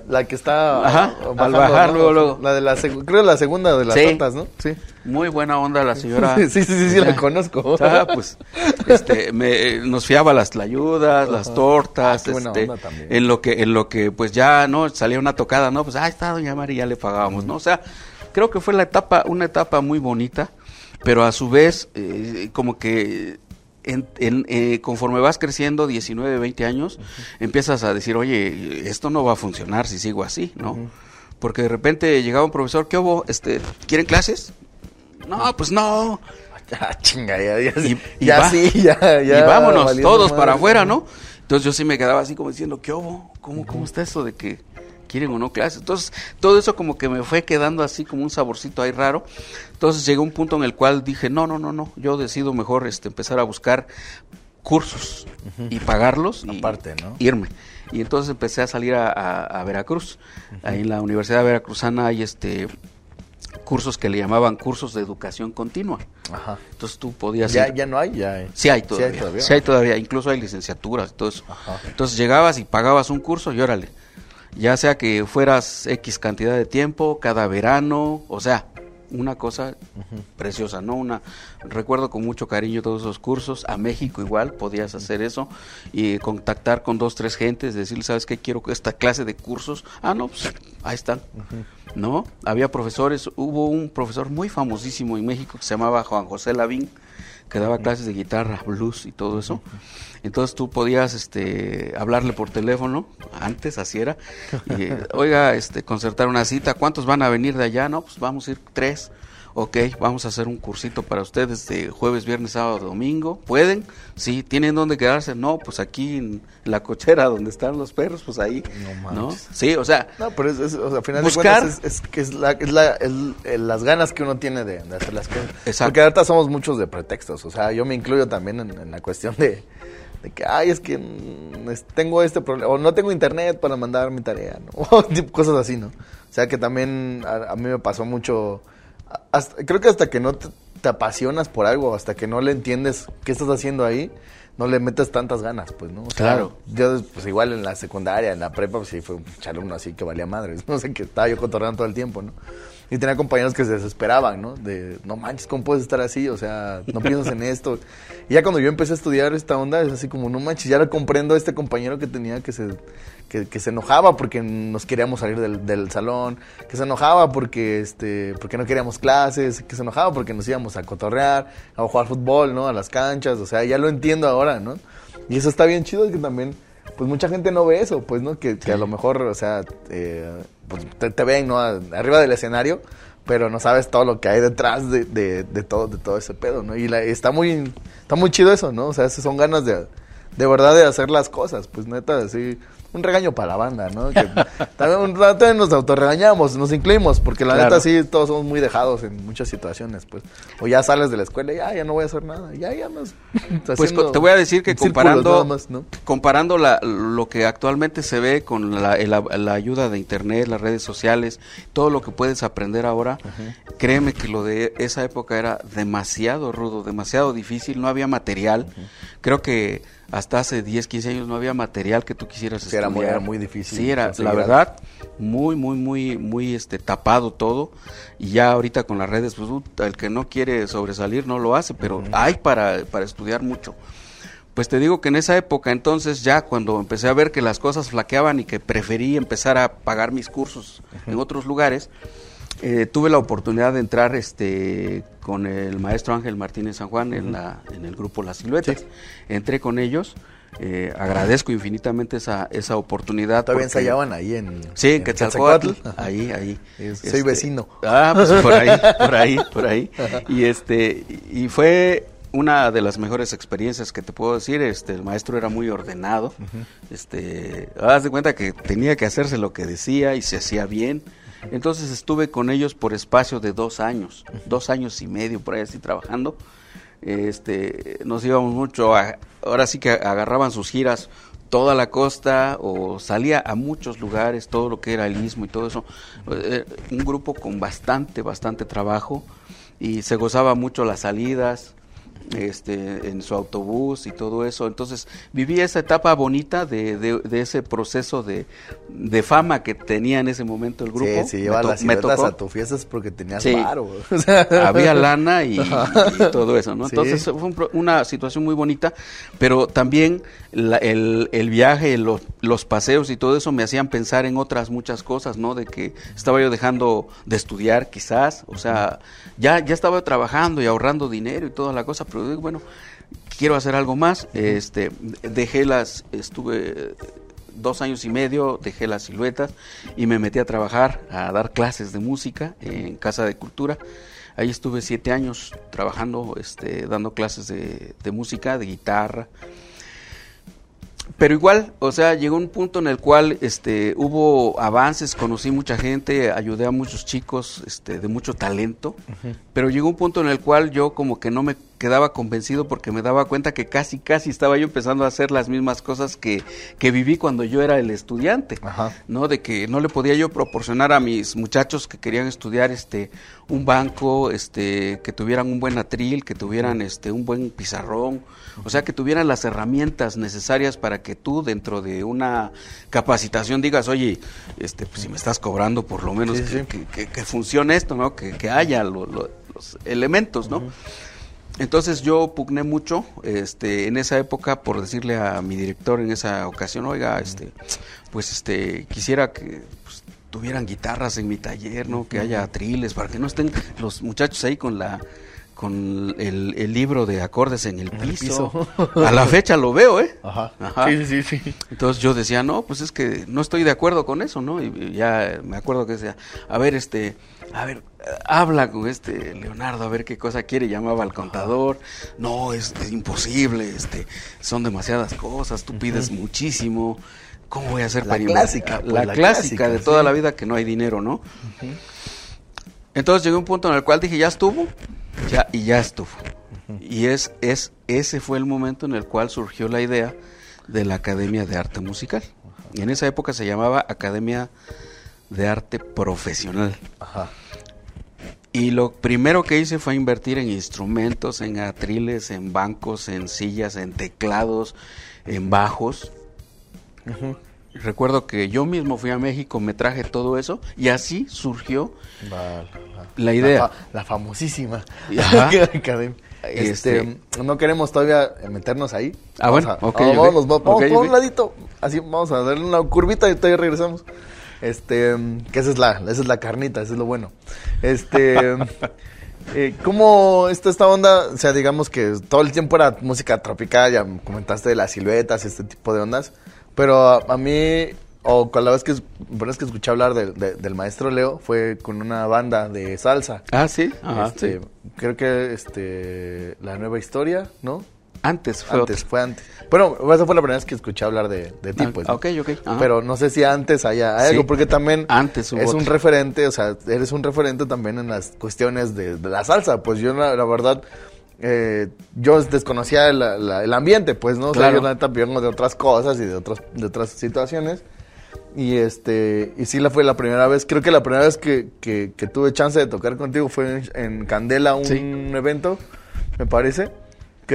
la, que está Ajá, al bajar luego, luego. La de la, creo la segunda de las sí. ¿no? Sí. Muy buena onda la señora. sí, sí, sí, sí, la conozco. Ah, pues, este, me, nos fiaba las tlayudas, las tortas, ah, este, en lo que, en lo que, pues ya, ¿no? Salía una tocada, ¿no? Pues, ah, está doña Mari, ya le pagábamos, ¿no? O sea, creo que fue la etapa, una etapa muy bonita, pero a su vez, eh, como que en, eh, conforme vas creciendo, 19, 20 años, empiezas a decir, oye, esto no va a funcionar si sigo así, ¿no? Porque de repente llegaba un profesor, ¿qué hubo? Este, ¿Quieren clases? No, pues no. Ah, chinga, ya, ya, y, ya, sí, ya, ya. Y vámonos todos para afuera, ¿no? Entonces yo sí me quedaba así como diciendo, ¿qué hubo? ¿Cómo, cómo está eso de que quieren o no clases? Entonces todo eso como que me fue quedando así como un saborcito ahí raro. Entonces llegó un punto en el cual dije, no, no, no, no, yo decido mejor este, empezar a buscar cursos y pagarlos y Aparte, ¿no? irme. Y entonces empecé a salir a, Veracruz. Ahí en la Universidad Veracruzana hay este cursos que le llamaban cursos de educación continua. Ajá. Entonces tú podías ya, ya no hay, ya hay. Sí hay todavía. Sí hay todavía, incluso hay licenciaturas y todo eso. Entonces llegabas y pagabas un curso y órale. Ya sea que fueras X cantidad de tiempo, cada verano, o sea, una cosa preciosa, ¿no? Una recuerdo con mucho cariño todos esos cursos, a México igual podías hacer eso y contactar con dos, tres gentes, decirle, ¿sabes qué? Quiero esta clase de cursos. Ah, no, pues ahí están. ¿No? Había profesores, hubo un profesor muy famosísimo en México que se llamaba Juan José Lavín, que daba clases de guitarra, blues y todo eso. Entonces tú podías este, hablarle por teléfono, antes así era, y, oiga, este, concertar una cita, ¿cuántos van a venir de allá? No, pues vamos a ir tres. Ok, vamos a hacer un cursito para ustedes de jueves, viernes, sábado, domingo. ¿Pueden? Sí. ¿Tienen dónde quedarse? No, pues aquí en la cochera donde están los perros, pues ahí. No, Sí, o sea. No, pero es, o sea, al final buscar, de cuentas es, que es, la, es, la, las ganas que uno tiene de, hacer las cosas. Exacto. Porque ahorita somos muchos de pretextos. O sea, yo me incluyo también en la cuestión de de que, ay, es que tengo este problema, o no tengo internet para mandar mi tarea, ¿no? O cosas así, ¿no? O sea que también a, mí me pasó mucho, creo que hasta que no te, apasionas por algo, hasta que no le entiendes qué estás haciendo ahí, no le metes tantas ganas, pues, ¿no? claro. Yo, pues igual en la secundaria, en la prepa, pues sí fue un chalumno así que valía madres, no sé, que estaba yo cotorreando todo el tiempo, ¿no? Y tenía compañeros que se desesperaban, ¿no? De, no manches, ¿cómo puedes estar así? O sea, no piensas en esto. Y ya cuando yo empecé a estudiar esta onda, es así como, no manches, ya lo comprendo a este compañero que tenía que se, que, se enojaba porque nos queríamos salir del, del, salón, que se enojaba porque, este, porque no queríamos clases, que se enojaba porque nos íbamos a cotorrear, a jugar fútbol, ¿no? A las canchas, o sea, ya lo entiendo ahora, ¿no? Y eso está bien chido que también pues mucha gente no ve eso, pues, ¿no? Que, a lo mejor, o sea, eh, pues te, ven, ¿no? Arriba del escenario, pero no sabes todo lo que hay detrás de, de, todo, de todo ese pedo, ¿no? Y está muy está muy chido eso, ¿no? O sea, son ganas de, de verdad de hacer las cosas, pues neta, así un regaño para la banda, ¿no? Que también, también, nos autorregañamos, nos incluimos, porque la neta sí, todos somos muy dejados en muchas situaciones, pues. O ya sales de la escuela y ya, ya no voy a hacer nada, ya, ya más. Pues te voy a decir que comparando, comparando la, lo que actualmente se ve con la, la, ayuda de internet, las redes sociales, todo lo que puedes aprender ahora, créeme que lo de esa época era demasiado rudo, demasiado difícil, no había material. Creo que hasta hace 10, 15 años no había material que tú quisieras sí, estudiar. Era muy, difícil. Sí, era, la verdad, muy, muy, muy, muy este, tapado todo. Y ya ahorita con las redes, pues el que no quiere sobresalir no lo hace, pero hay para, para estudiar mucho. Pues te digo que en esa época, entonces ya cuando empecé a ver que las cosas flaqueaban y que preferí empezar a pagar mis cursos en otros lugares, eh, tuve la oportunidad de entrar este con el maestro Ángel Martínez San Juan en, la, en el grupo Las Siluetas. Entré con ellos. Eh, agradezco infinitamente esa, esa oportunidad. Todavía ensayaban ahí en, sí, en Quetzalcoatl. Ahí, ahí. Soy este, vecino. Ah, pues por ahí, por ahí, por ahí. Y este, y fue una de las mejores experiencias que te puedo decir, este, el maestro era muy ordenado, este, haz de cuenta que tenía que hacerse lo que decía y se hacía bien, entonces estuve con ellos por espacio de dos años, dos años y medio por ahí así trabajando. Este, nos íbamos mucho, ahora sí que agarraban sus giras toda la costa o salía a muchos lugares, todo lo que era el istmo y todo eso. Eh, un grupo con bastante, bastante trabajo y se gozaba mucho las salidas, este, en su autobús y todo eso. Entonces viví esa etapa bonita de, de, ese proceso de, de, fama que tenía en ese momento el grupo. Sí, sí, lleva las a tu fiestas porque tenías sí, Había lana y, todo eso, ¿no? Entonces fue una situación muy bonita, pero también el, el, viaje, los, los paseos y todo eso me hacían pensar en otras muchas cosas, ¿no? De que estaba yo dejando de estudiar quizás, o sea, ya, ya estaba trabajando y ahorrando dinero y toda la cosa, pero bueno, quiero hacer algo más. Este, dejé las, estuve dos años y medio, dejé las siluetas y me metí a trabajar, a dar clases de música en Casa de Cultura. Ahí estuve siete años trabajando, este, dando clases de, de música, de guitarra, pero igual, o sea, llegó un punto en el cual este, hubo avances, conocí mucha gente, ayudé a muchos chicos este, de mucho talento, pero llegó un punto en el cual yo como que no me quedaba convencido porque me daba cuenta que casi, casi estaba yo empezando a hacer las mismas cosas que, que viví cuando yo era el estudiante, ¿no? De que no le podía yo proporcionar a mis muchachos que querían estudiar este un banco, este, que tuvieran un buen atril, que tuvieran este un buen pizarrón, o sea, que tuvieran las herramientas necesarias para que tú dentro de una capacitación digas, oye, este, pues si me estás cobrando por lo menos que, que, funcione esto, ¿no? Que, haya los elementos, ¿no? Entonces yo pugné mucho este, en esa época por decirle a mi director en esa ocasión, oiga, este, pues este, quisiera que pues, tuvieran guitarras en mi taller, ¿no? Que haya triles, para que no estén los muchachos ahí con la con el, libro de acordes en el piso. A la fecha lo veo, ¿eh? Ajá. Sí, sí, sí. Entonces yo decía, no, pues es que no estoy de acuerdo con eso, ¿no? Y ya me acuerdo que decía, a ver, este, a ver, habla con este Leonardo a ver qué cosa quiere, llamaba al contador, no, es, imposible, este, son demasiadas cosas, tú pides muchísimo, ¿cómo voy a hacer la para clásica, la, pues, clásica, de toda la vida que no hay dinero, ¿no? Entonces llegué a un punto en el cual dije, ya estuvo, ya, y ya estuvo. Y es, es, ese fue el momento en el cual surgió la idea de la Academia de Arte Musical. Y en esa época se llamaba Academia de Arte Profesional. Ajá. Y lo primero que hice fue invertir en instrumentos, en atriles, en bancos, en sillas, en teclados, en bajos. Recuerdo que yo mismo fui a México, me traje todo eso y así surgió la idea. La, famosísima academia. Este, este, no queremos todavía meternos ahí. Ah, bueno, vamos, vamos, por un ladito. Así vamos a darle una curvita y todavía regresamos. Este, que esa es la, esa es la carnita, eso es lo bueno. Este, eh, ¿cómo está esta onda? O sea, digamos que todo el tiempo era música tropical, ya comentaste de las siluetas, este tipo de ondas, pero a, mí, o con la vez que, vez que escuché hablar del maestro Leo, fue con una banda de salsa. Ah, sí, este, Creo que, este, la nueva historia, ¿no? Antes fue Antes, fue antes. Bueno, esa fue la primera vez que escuché hablar de, de ti, Ah, pues. ok, ok, ajá. Pero no sé si antes haya Sí. algo, porque también Antes es un referente, o sea, eres un referente también en las cuestiones de, de la salsa. Pues yo, la, la verdad, eh, yo desconocía la- la- el ambiente, pues, ¿no? O sea, Claro. yo vengo de otras cosas y de, otras de otras situaciones. Y este, y sí la fue la primera vez, creo que la primera vez que, que, que tuve chance de tocar contigo fue en, en Candela, un Sí. evento, me parece,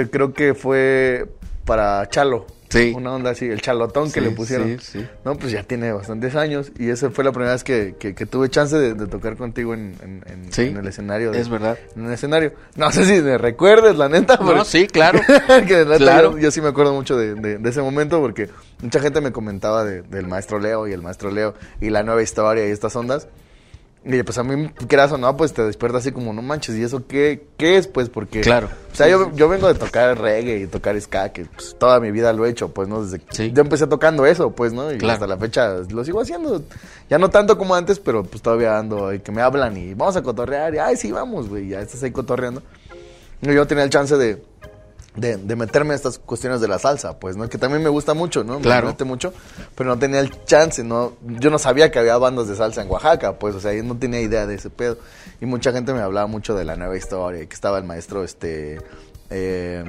que creo que fue para Chalo. Sí. Una onda así, el chalotón que le pusieron. sí, sí. No, pues ya tiene bastantes años y esa fue la primera vez que, que, que tuve chance de, de tocar contigo en, en, en- Sí, en el escenario. de- es verdad. En el escenario. No sé si me recuerdes, la neta. No, sí, claro. que la neta, Claro. Yo, yo sí me acuerdo mucho de, de- de ese momento porque mucha gente me comentaba de- del maestro Leo y el maestro Leo y la nueva historia y estas ondas. Y pues a mí, quieras o no, pues te despierta así como, no manches, ¿y eso qué, qué es? Pues porque... Claro. O sea, yo, yo vengo de tocar reggae y tocar ska, que pues, toda mi vida lo he hecho, pues, ¿no? Desde que Sí. yo empecé tocando eso, pues, ¿no? Y Claro. hasta la fecha lo sigo haciendo. Ya no tanto como antes, pero pues todavía ando y que me hablan y vamos a cotorrear. Y, ay, sí, vamos, güey, ya estás ahí cotorreando. Y yo tenía el chance de, de, de meterme a estas cuestiones de la salsa, pues, ¿no? Que también me gusta mucho, ¿no? Claro. Me mete mucho, pero no tenía el chance, ¿no? Yo no sabía que había bandas de salsa en Oaxaca, pues, o sea, yo no tenía idea de ese pedo. Y mucha gente me hablaba mucho de la nueva historia, y que estaba el maestro, este, eh,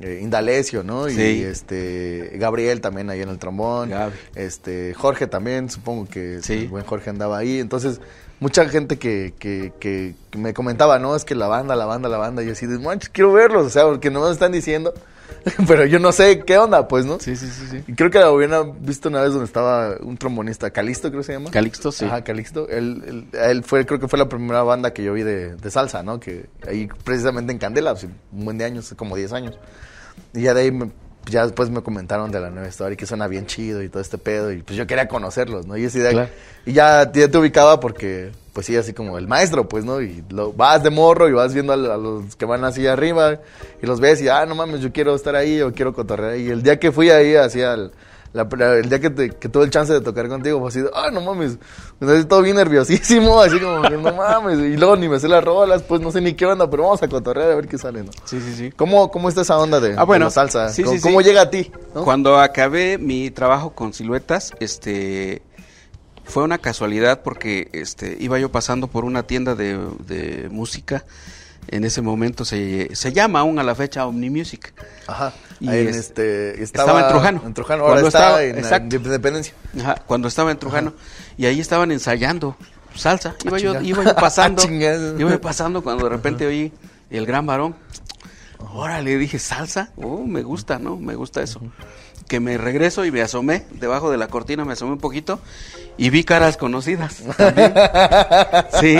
eh, Indalecio, ¿no? Y Sí. este, Gabriel también ahí en el trombón. Gaby. Este, Jorge también, supongo que Sí. el buen Jorge andaba ahí. Entonces, mucha gente que, que, que, que me comentaba, no, es que la banda, la banda, la banda. Y yo así de, manches, quiero verlos, o sea, porque no me están diciendo. Pero yo no sé qué onda, pues, ¿no? Sí, sí, sí, sí. Y creo que la hubieran visto una vez donde estaba un trombonista, Calixto creo que se llama. Calixto, sí. Ajá, Calixto. Él, él, él fue, creo que fue la primera banda que yo vi de, de salsa, ¿no? Que ahí precisamente en Candela, un buen de años, como 10 años. Y ya de ahí, me- ya después me comentaron de la nueva historia y que suena bien chido y todo este pedo. Y pues yo quería conocerlos, ¿no? Y, esa idea- Claro. y ya, ya te ubicaba porque, pues sí, así como el maestro, pues, ¿no? Y lo, vas de morro y vas viendo a, a los que van así arriba y los ves y, ah, no mames, yo quiero estar ahí o quiero cotorrear. Y el día que fui ahí, hacia el, la- el día que, te- que tuve el chance de tocar contigo, fue así, ah, no mames, entonces todo bien nerviosísimo, así como, que, no mames, y luego ni me sé las rolas, pues no sé ni qué onda, pero vamos a cotorrear a ver qué sale, ¿no? Sí, sí, sí. ¿Cómo, cómo está esa onda de, Ah, bueno, de la salsa? sí, ¿Cómo, sí, cómo llega a ti? no? Cuando acabé mi trabajo con siluetas, este fue una casualidad porque este iba yo pasando por una tienda de, de música. En ese momento se, se llama aún a la fecha Omni Music. Ajá, Y ahí en es- este, estaba en Trujano. En Trujano, ahora Cuando está estaba- en, exacto. en Independencia. Ajá, cuando estaba en Trujano. Y ahí estaban ensayando salsa. Iba, yo, iba yo pasando. Ah, chingada. iba yo pasando cuando de repente oí el gran varón. Órale, dije, salsa. Oh, me gusta, ¿no? Me gusta eso. Que me regreso y me asomé debajo de la cortina, me asomé un poquito y vi caras conocidas. también. Sí,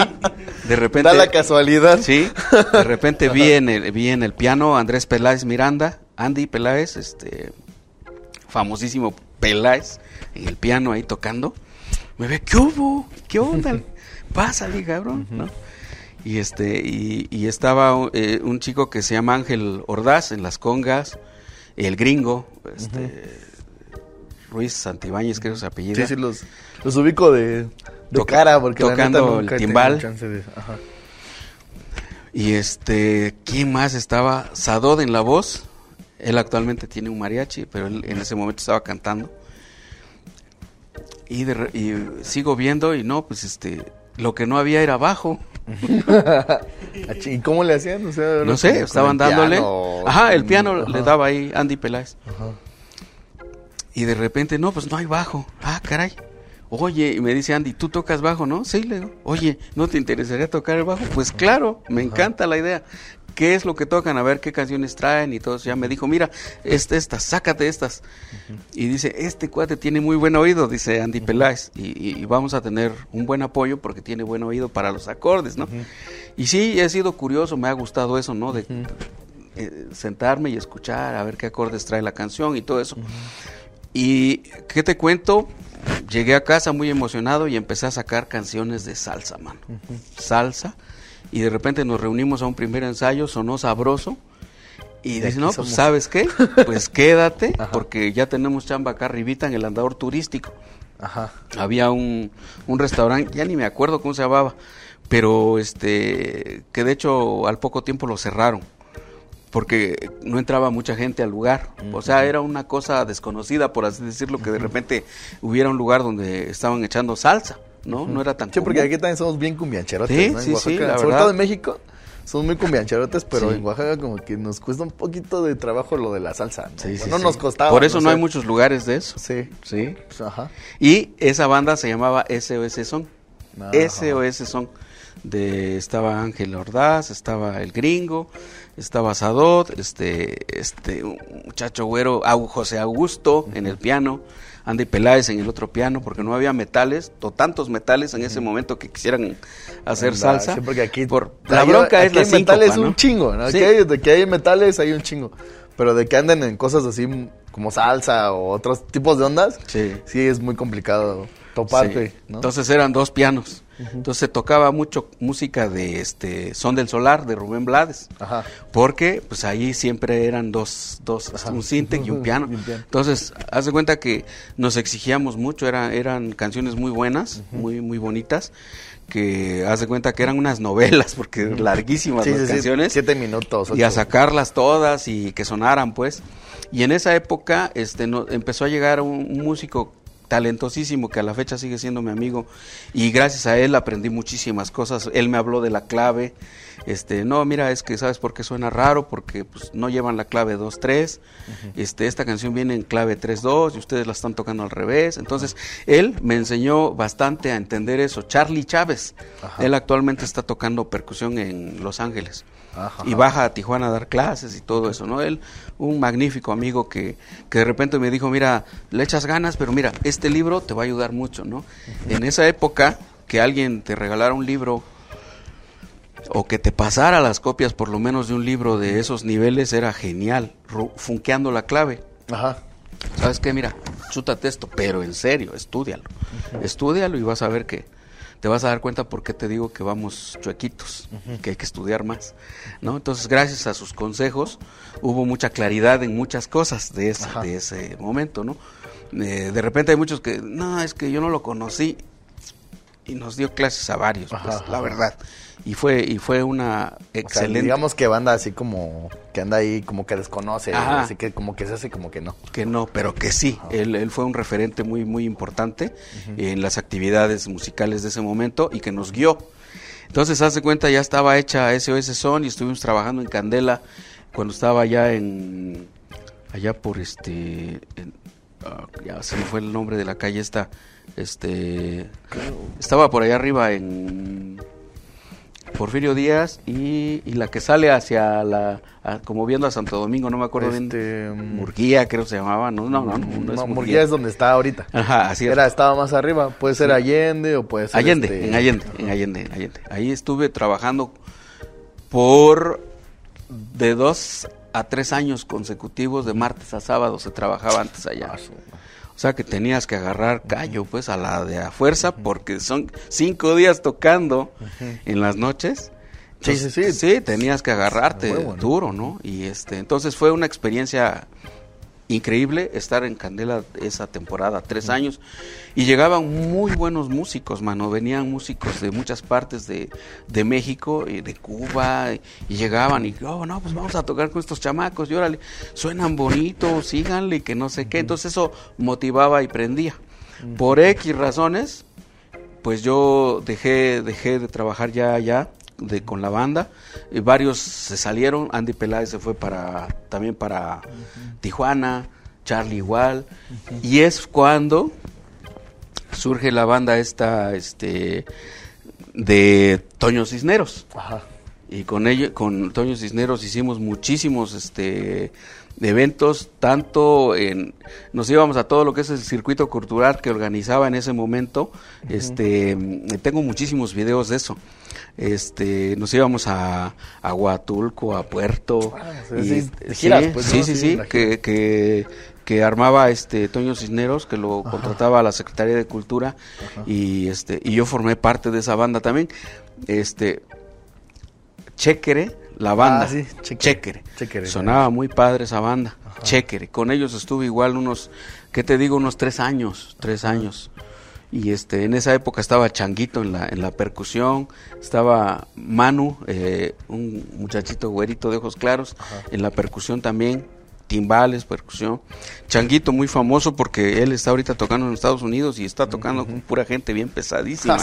de repente. Da la casualidad. Sí, de repente vi en el, vi en el piano Andrés Peláez Miranda, Andy Peláez, este famosísimo Peláez, en el piano ahí tocando. Me ve, ¿qué hubo? ¿Qué onda? Pásale, cabrón, ¿no? Y este, y, y estaba eh, un chico que se llama Ángel Ordaz en las congas, el gringo, este Ruiz Santibáñez, creo que es su apellido. Sí, sí, los, los ubico de, de Toca- cara, porque la tocando neta el nunca tenido timbal. chance de- ajá. Y este, ¿quién más estaba? Sadod en la voz. Él actualmente tiene un mariachi, pero él en ese momento estaba cantando. Y, de re- y sigo viendo y no, pues este, lo que no había era bajo. ¿Y cómo le hacían? O sea, No sé, estaban el dándole. piano, Ajá, el piano ajá. le daba ahí Andy Peláez. Ajá. Y de repente, no, pues no hay bajo. Ah, caray. Oye, y me dice Andy, ¿tú tocas bajo, no? Sí, le digo. Oye, ¿no te interesaría tocar el bajo? Pues claro, me encanta la idea. ¿Qué es lo que tocan? A ver qué canciones traen y todo. Ya me dijo, mira, este, estas, sácate estas. Y dice, este cuate tiene muy buen oído, dice Andy Peláez. Y, y- y vamos a tener un buen apoyo porque tiene buen oído para los acordes, ¿no? Y sí, he sido curioso, me ha gustado eso, ¿no? De eh, sentarme y escuchar, a ver qué acordes trae la canción y todo eso. Y, ¿qué te cuento? Llegué a casa muy emocionado y empecé a sacar canciones de salsa, mano. Salsa. Y de repente nos reunimos a un primer ensayo, sonó sabroso. Y dice, no, pues somos". ¿sabes qué? Pues quédate, porque ya tenemos chamba acá arribita en el andador turístico. Ajá. Había un, un restaurante, ya ni me acuerdo cómo se llamaba, pero este, que de hecho al poco tiempo lo cerraron. Porque no entraba mucha gente al lugar. O sea, era una cosa desconocida, por así decirlo, que de repente hubiera un lugar donde estaban echando salsa, ¿no? No era tan Sí, porque común. aquí también somos bien cumbiancherotes, Sí, sí, sí, la sobre verdad. todo en México, somos muy cumbiancherotes, pero Sí. en Oaxaca como que nos cuesta un poquito de trabajo lo de la salsa, ¿no? Sí, sí, no nos costaba. Por eso no, hay muchos lugares de eso. Sí, Sí. pues, ajá. Y esa banda se llamaba SOS Son. Ajá. SOS Son. De, estaba Ángel Ordaz, estaba el gringo, estaba Sadot, este, este un muchacho güero, José Augusto en el piano, Andy Peláez en el otro piano, porque no había metales, o tantos metales en ese momento que quisieran hacer Anda, salsa. Sí, porque aquí Por- la bronca es aquí la hay metales un chingo, ¿no? Sí. Aquí hay- de que hay metales hay un chingo. Pero de que anden en cosas así como salsa o otros tipos de ondas, Sí. sí es muy complicado toparte, Sí. ¿no? Entonces eran dos pianos. Entonces se tocaba mucho música de este Son del Solar de Rubén Blades. Ajá. Porque pues ahí siempre eran dos, dos Ajá. un sinte y un piano. Entonces, haz de cuenta que nos exigíamos mucho, era, eran canciones muy buenas, muy, muy bonitas, que haz de cuenta que eran unas novelas, porque larguísimas Sí, las sí, canciones. siete minutos, Y a sacarlas todas y que sonaran, pues. Y en esa época este, no, empezó a llegar un, un músico talentosísimo que a la fecha sigue siendo mi amigo y gracias a él aprendí muchísimas cosas. Él me habló de la clave. Este, no, mira, es que sabes por qué suena raro, porque pues no llevan la clave 2-3. Este, esta canción viene en clave 3-2 y ustedes la están tocando al revés. Entonces, él me enseñó bastante a entender eso. Charlie Chávez, él actualmente está tocando percusión en Los Ángeles Ajá. y baja a Tijuana a dar clases y todo eso, ¿no? Él, un magnífico amigo que, que de repente me dijo, mira, le echas ganas, pero mira, este libro te va a ayudar mucho, ¿no? En esa época, que alguien te regalara un libro o que te pasara las copias por lo menos de un libro de esos niveles era genial, funkeando la clave. Ajá. ¿Sabes qué? Mira, chútate esto, pero en serio, estúdialo. Estúdialo y vas a ver que te vas a dar cuenta por qué te digo que vamos chuequitos, que hay que estudiar más. ¿no? Entonces, gracias a sus consejos, hubo mucha claridad en muchas cosas de ese, Ajá. de ese momento. ¿no? Eh, de repente hay muchos que, no, es que yo no lo conocí. Y nos dio clases a varios, pues, Ajá, la verdad. Y fue, y fue una O sea, excelente. digamos que banda así como que anda ahí como que desconoce, Ajá. así que como que se hace como que no. que no, pero que sí. Él, él fue un referente muy, muy importante en las actividades musicales de ese momento y que nos guió. Entonces, hace cuenta, ya estaba hecha SOS Son y estuvimos trabajando en Candela cuando estaba allá en. allá por este. en- ah, ya se me fue el nombre de la calle esta. Este. Estaba por allá arriba en. Porfirio Díaz y, y la que sale hacia la. a- como viendo a Santo Domingo, no me acuerdo bien. Este, Murguía, creo que se llamaba. No, no, no, no, no es no, Murguía. Murguía es donde está ahorita. Ajá, así es. Era, estaba más arriba. Puede ser Allende o puede ser. Allende, este- en Allende, en Allende, en Allende. Ahí estuve trabajando por de dos a tres años consecutivos, de martes a sábado se trabajaba antes allá. Ah, O sea que tenías que agarrar callo, pues, a la de a fuerza, porque son cinco días tocando en las noches. Sí, sí, sí. Sí, tenías que agarrarte Huevo, ¿no? duro, ¿no? Y este, entonces fue una experiencia increíble estar en Candela esa temporada, tres años, y llegaban muy buenos músicos, mano, venían músicos de muchas partes de, de México y de Cuba, y, y llegaban y, oh, no, pues vamos a tocar con estos chamacos, y órale, suenan bonitos, síganle, que no sé qué, entonces eso motivaba y prendía. Por X razones, pues yo dejé, dejé de trabajar ya allá de, con la banda. Y varios se salieron. Andy Peláez se fue para también para Tijuana, Charlie igual. Y es cuando surge la banda esta este de Toño Cisneros. Ajá. Y con ello, con Toño Cisneros hicimos muchísimos este eventos, tanto en nos íbamos a todo lo que es el circuito cultural que organizaba en ese momento. Este mm, tengo muchísimos videos de eso. Este, nos íbamos a, a Huatulco, a Puerto. Ah, y- sí, de giras, sí, pues, sí, ¿no? sí, Sí, sí, la que, que, que armaba este Toño Cisneros, que lo contrataba a la Secretaría de Cultura y este y yo formé parte de esa banda también. Este Chequere, la banda. Ah, sí, Chequere. Chequere. Chequere, Sonaba muy padre esa banda. Chequere. Con ellos estuve igual unos, ¿qué te digo? Unos tres años, tres años. Y este, en esa época estaba Changuito en la, en la percusión, estaba Manu, eh, un muchachito güerito de ojos claros, en la percusión también, timbales, percusión. Changuito muy famoso porque él está ahorita tocando en Estados Unidos y está tocando con pura gente bien pesadísima.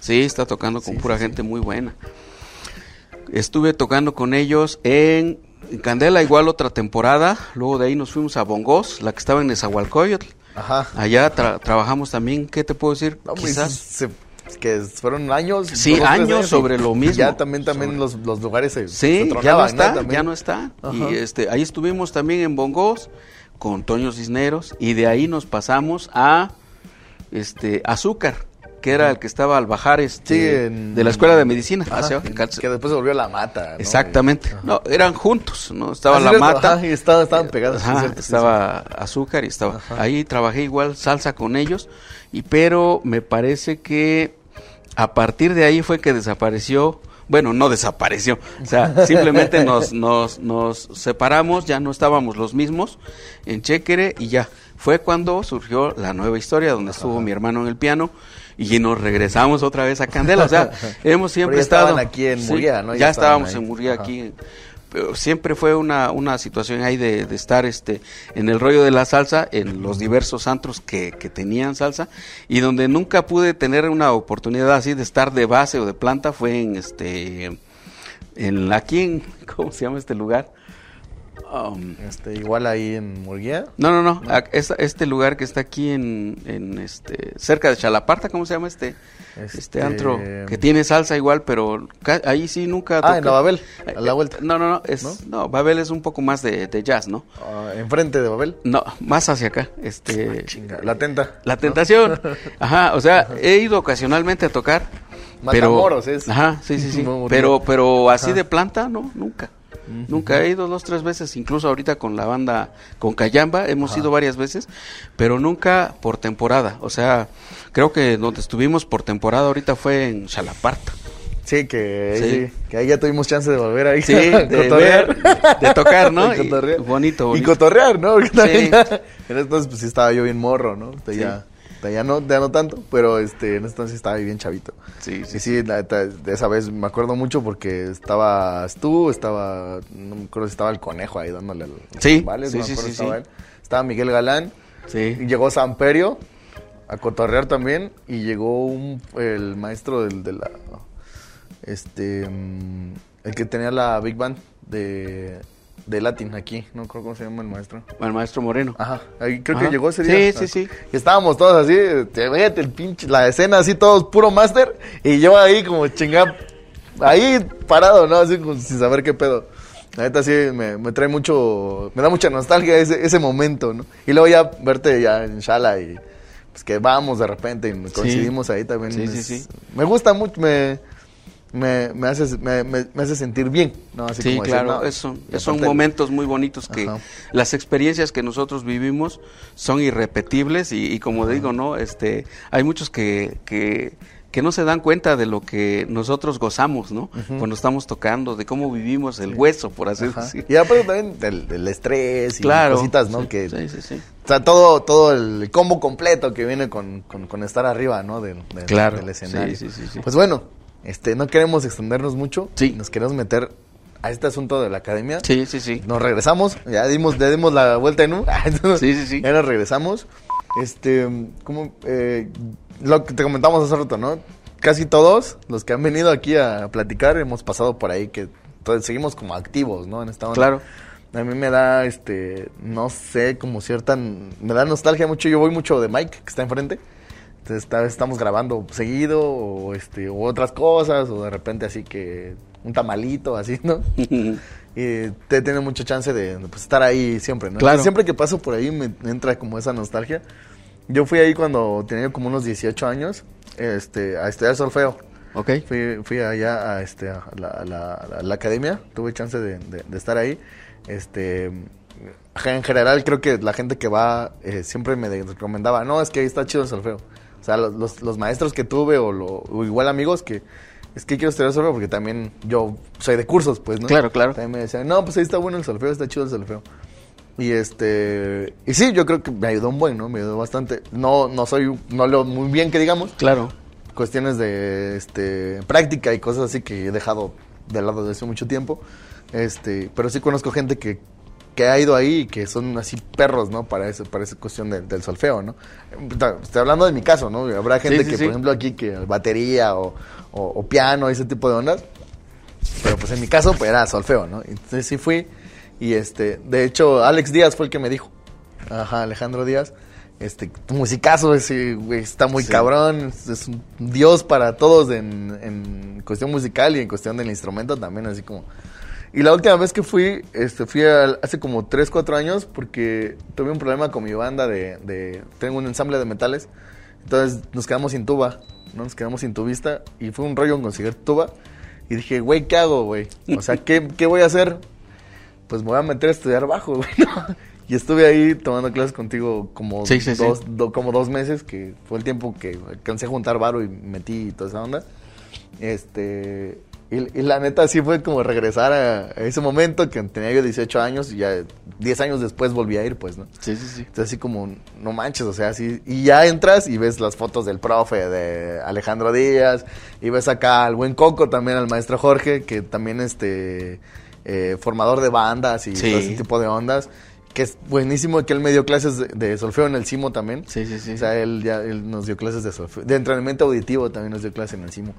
Sí, está tocando con pura gente muy buena. Estuve tocando con ellos en Candela igual otra temporada, luego de ahí nos fuimos a Bongos, la que estaba en Nezahualcóyotl. Ajá. Allá trabajamos también, ¿qué te puedo decir? Pues, Quizás que fueron años. Sí, años sobre lo mismo. Ya también también los, lugares se Sí, ya no está, ya no está. Y este ahí estuvimos también en Bongos con Toño Cisneros y de ahí nos pasamos a este Azúcar que era el que estaba al bajar este de la escuela de medicina. Que después se volvió la mata exactamente. No eran juntos no estaba la mata. y estaban pegados estaba azúcar y estaba. Ahí trabajé igual salsa con ellos y pero me parece que a partir de ahí fue que desapareció bueno, no desapareció, o sea, simplemente nos, nos, nos separamos, ya no estábamos los mismos en Chequere y ya. Fue cuando surgió la nueva historia, donde estuvo mi hermano en el piano y nos regresamos otra vez a Candela. O sea, hemos siempre estado. aquí en Murguía, ¿no? Ya, estábamos en Murguía aquí. Pero siempre fue una, una situación ahí de, estar este en el rollo de la salsa, en los diversos antros que, que tenían salsa, y donde nunca pude tener una oportunidad así de estar de base o de planta fue en este en aquí en ¿cómo se llama este lugar? Um, este, igual ahí en Murguía. No, no, no. este lugar que está aquí en, en, este cerca de Chalaparta, ¿cómo se llama este? Este, este antro que tiene salsa igual, pero ahí sí nunca. Ah, en la Babel, a la vuelta. No, no, no, es, ¿No? Babel es un poco más de, jazz, ¿no? Uh, ¿Enfrente de Babel? No, más hacia acá. Este, ah, la tenta. La tentación. Ajá, o sea, he ido ocasionalmente a tocar. Matamoros pero, es. Ajá, sí, sí, sí. pero, pero así de planta, no, nunca. Nunca he ido dos, tres veces, incluso ahorita con la banda, con Cayamba, hemos ido varias veces, pero nunca por temporada. O sea, creo que donde estuvimos por temporada ahorita fue en Chalaparta. Sí, que, que ahí ya tuvimos chance de volver ahí. Sí, de, de tocar, ¿no? bonito, bonito. Y cotorrear, ¿no? sí. en entonces pues sí estaba yo bien morro, ¿no? ya ya no, ya no tanto, pero este, en ese entonces estaba bien chavito. Sí, sí. Y sí, de esa vez me acuerdo mucho porque estabas tú, estaba, no me acuerdo si estaba el conejo ahí dándole el, sí, sí, sí, sí, estaba, Miguel Galán. Sí. Y llegó Samperio a cotorrear también y llegó un, el maestro del, de la, este, mm, el que tenía la Big Band de de latín aquí, no creo cómo se llama el maestro. El maestro Moreno. Ajá, ahí creo que llegó ese día. Sí, sí, sí. Y estábamos todos así, te vete el pinche, la escena así, todos puro máster, y yo ahí como chingada, ahí parado, ¿no? Así sin saber qué pedo. La neta sí me, me, trae mucho, me da mucha nostalgia ese, ese momento, ¿no? Y luego ya verte ya en Shala y pues que vamos de repente y coincidimos ahí también. Sí, sí, sí. Me gusta mucho, me me, me, hace, me, me, hace sentir bien. ¿no? Así sí, claro, son, son momentos muy bonitos que las experiencias que nosotros vivimos son irrepetibles y, como digo, ¿no? este Hay muchos que, que, que, no se dan cuenta de lo que nosotros gozamos, ¿no? Cuando estamos tocando, de cómo vivimos el hueso, por así decirlo. Y aparte también del, estrés y cositas, ¿no? que, sí, sí, sí. O sea, todo, todo el combo completo que viene con, con, estar arriba, ¿no? Del, claro. del escenario. Sí, sí, sí, Pues bueno, este, no queremos extendernos mucho. Sí. Nos queremos meter a este asunto de la academia. Sí, sí, sí. Nos regresamos. Ya dimos, le dimos la vuelta en un. sí, sí, sí. Ya nos regresamos. Este, como eh, lo que te comentamos hace rato, ¿no? Casi todos los que han venido aquí a platicar hemos pasado por ahí que entonces, seguimos como activos, ¿no? En esta onda. Claro. A mí me da, este, no sé, como cierta, me da nostalgia mucho. Yo voy mucho de Mike, que está enfrente. Entonces, estamos grabando seguido o, este, o otras cosas, o de repente así que un tamalito, así, ¿no? y te tiene mucha chance de pues, estar ahí siempre, ¿no? Claro. Siempre que paso por ahí me entra como esa nostalgia. Yo fui ahí cuando tenía como unos 18 años este, a estudiar solfeo. Ok. Fui, fui allá a, este, a la, academia, tuve chance de, de, estar ahí. Este, en general creo que la gente que va eh, siempre me recomendaba, no, es que ahí está chido el solfeo. O sea, los, los, maestros que tuve o, lo, igual amigos que es que quiero estudiar solfeo porque también yo soy de cursos, pues, ¿no? Claro, claro. También me decían, no, pues ahí está bueno el solfeo, está chido el solfeo. Y este, y sí, yo creo que me ayudó un buen, ¿no? Me ayudó bastante. No, no soy, no leo muy bien que digamos. Claro. Cuestiones de, este, práctica y cosas así que he dejado de lado desde hace mucho tiempo. Este, pero sí conozco gente que, que ha ido ahí y que son así perros, ¿no? Para eso, para esa cuestión del, del solfeo, ¿no? Estoy hablando de mi caso, ¿no? Habrá gente Sí, sí, que, sí. por ejemplo, aquí que batería o, o, o piano, ese tipo de ondas. Pero pues en mi caso, pues era solfeo, ¿no? Entonces sí fui. Y este, de hecho, Alex Díaz fue el que me dijo. Ajá, Alejandro Díaz. Este, tu musicazo, ese güey está muy cabrón. Es, es un dios para todos en, en cuestión musical y en cuestión del instrumento también, así como. Y la última vez que fui, este, fui hace como 3, 4 años porque tuve un problema con mi banda de, de- Tengo un ensamble de metales. Entonces nos quedamos sin tuba, ¿no? Nos quedamos sin tubista y fue un rollo conseguir tuba. Y dije, güey, ¿qué hago, güey? O sea, ¿qué, ¿qué voy a hacer? Pues me voy a meter a estudiar bajo, güey, ¿no? Y estuve ahí tomando clases contigo como, Sí, sí, sí. dos, do- como dos meses, que fue el tiempo que alcancé a juntar varo y metí toda esa onda. Este, y, y la neta sí fue como regresar a, ese momento que tenía yo 18 años y ya 10 años después volví a ir, pues, ¿no? Sí, sí, sí. Entonces así como, no manches, o sea, así, y ya entras y ves las fotos del profe, de Alejandro Díaz, y ves acá al buen Coco también, al maestro Jorge, que también este, eh, formador de bandas y Sí. todo ese tipo de ondas, que es buenísimo que él me dio clases de, de solfeo en el CIMO también. Sí, sí, sí. O sea, él ya él nos dio clases de solfeo, de entrenamiento auditivo también nos dio clases en el CIMO.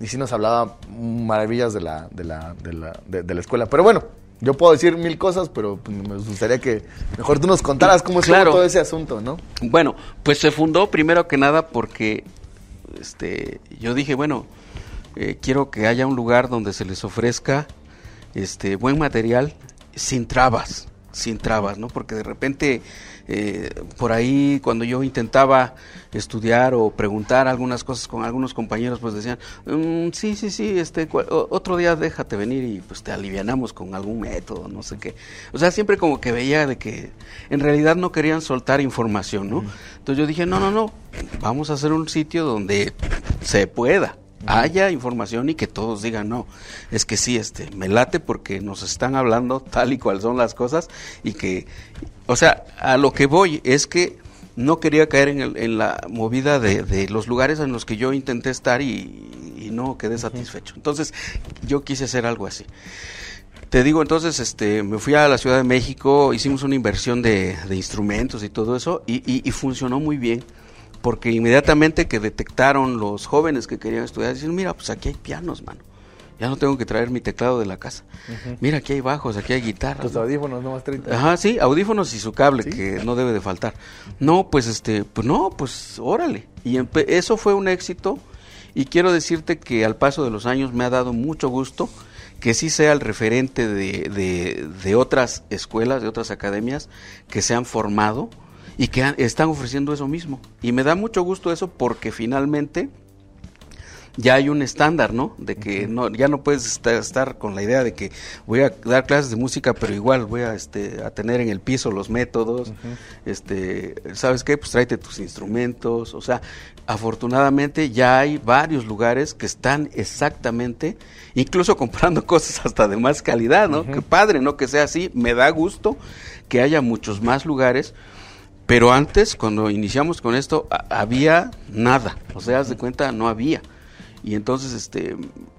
Y sí nos hablaba maravillas de la, de la, de la, de, de la escuela. Pero bueno, yo puedo decir mil cosas, pero pues, me gustaría que mejor tú nos contaras cómo estuvo Claro. todo ese asunto, ¿no? Bueno, pues se fundó primero que nada porque este, yo dije, bueno, eh, quiero que haya un lugar donde se les ofrezca este buen material sin trabas, sin trabas, ¿no? Porque de repente eh, por ahí cuando yo intentaba estudiar o preguntar algunas cosas con algunos compañeros, pues decían, "Mm, sí, sí, sí, este, otro día déjate venir y pues te alivianamos con algún método, no sé qué. O sea, siempre como que veía de que en realidad no querían soltar información, ¿no? Entonces yo dije, no, no, no, vamos a hacer un sitio donde se pueda haya información y que todos digan no es que sí este me late porque nos están hablando tal y cual son las cosas y que o sea a lo que voy es que no quería caer en, el- en la movida de, de los lugares en los que yo intenté estar y, y no quedé satisfecho entonces yo quise hacer algo así. Te digo, entonces, este, me fui a la Ciudad de México, hicimos una inversión de, de instrumentos y todo eso, y, y- y funcionó muy bien, porque inmediatamente que detectaron los jóvenes que querían estudiar, dicen, mira, pues aquí hay pianos, mano. Ya no tengo que traer mi teclado de la casa. Mira, aquí hay bajos, aquí hay guitarras. ¿no? audífonos, no más 30. Ajá, sí, audífonos y su cable, ¿Sí? que no debe de faltar. No, pues este, pues no, pues órale. Y empe- eso fue un éxito y quiero decirte que al paso de los años me ha dado mucho gusto que sí sea el referente de, de, de otras escuelas, de otras academias que se han formado y que están ofreciendo eso mismo. Y me da mucho gusto eso porque finalmente ya hay un estándar, ¿no? De que no, ya no puedes estar, estar con la idea de que voy a dar clases de música, pero igual voy a, este, a tener en el piso los métodos, este, ¿sabes qué? Pues tráete tus instrumentos, o sea, afortunadamente ya hay varios lugares que están exactamente, incluso comprando cosas hasta de más calidad, ¿no? Qué padre, ¿no? Que sea así, me da gusto que haya muchos más lugares, pero antes, cuando iniciamos con esto, había nada. O sea, haz de cuenta, no había. Y entonces, este,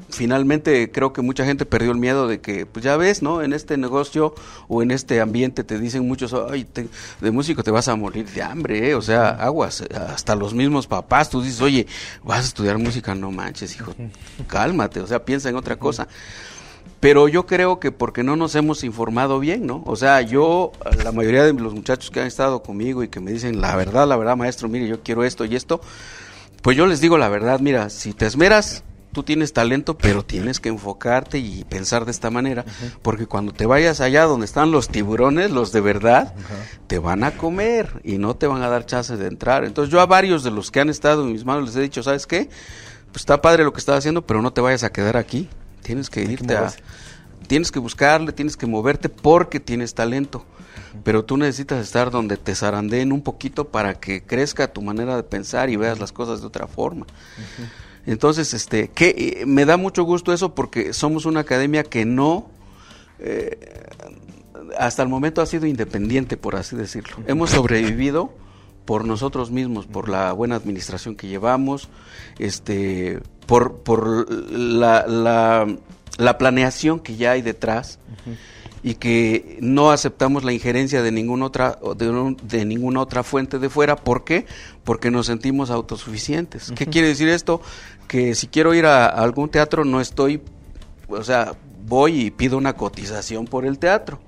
finalmente creo que mucha gente perdió el miedo de que, pues ya ves, ¿no? En este negocio o en este ambiente te dicen muchos, ay, te- de músico te vas a morir de hambre, ¿eh? O sea, aguas, hasta los mismos papás, tú dices, oye, vas a estudiar música, no manches, hijo, cálmate, o sea, piensa en otra cosa. Pero yo creo que porque no nos hemos informado bien, ¿no? O sea, yo, la mayoría de los muchachos que han estado conmigo y que me dicen, la verdad, la verdad, maestro, mire, yo quiero esto y esto, pues yo les digo la verdad, mira, si te esmeras, tú tienes talento, pero tienes que enfocarte y pensar de esta manera, porque cuando te vayas allá donde están los tiburones, los de verdad, te van a comer y no te van a dar chance de entrar. Entonces yo a varios de los que han estado en mis manos les he dicho, ¿sabes qué? Pues está padre lo que estás haciendo, pero no te vayas a quedar aquí. Tienes que irte a... Tienes que buscarle, tienes que moverte porque tienes talento. Pero tú necesitas estar donde te zarandeen un poquito para que crezca tu manera de pensar y veas las cosas de otra forma. Entonces, este, que eh, me da mucho gusto eso porque somos una academia que no, eh, hasta el momento ha sido independiente, por así decirlo. Hemos sobrevivido por nosotros mismos, por la buena administración que llevamos, este, por, por la, la, planeación que ya hay detrás y que no aceptamos la injerencia de ninguna otra de, de, ninguna otra fuente de fuera. ¿por qué? porque nos sentimos autosuficientes. ¿qué quiere decir esto? que si quiero ir a, algún teatro no estoy o sea voy y pido una cotización por el teatro.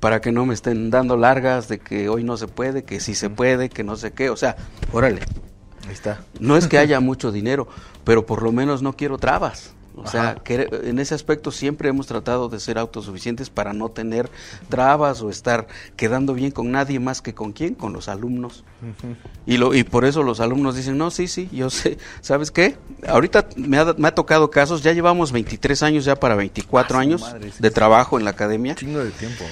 Para que no me estén dando largas de que hoy no se puede que sí se puede que no sé qué. O sea órale Ahí está. No es que haya mucho dinero, pero por lo menos no quiero trabas. O sea, que en ese aspecto siempre hemos tratado de ser autosuficientes para no tener trabas o estar quedando bien con nadie más que con quién, con los alumnos. y, lo, y por eso los alumnos dicen, no, sí, sí, yo sé, ¿sabes qué? Ahorita me ha, me ha tocado casos, ya llevamos 23 años, ya para 24 ah, años de trabajo en la academia. Chingo de tiempo.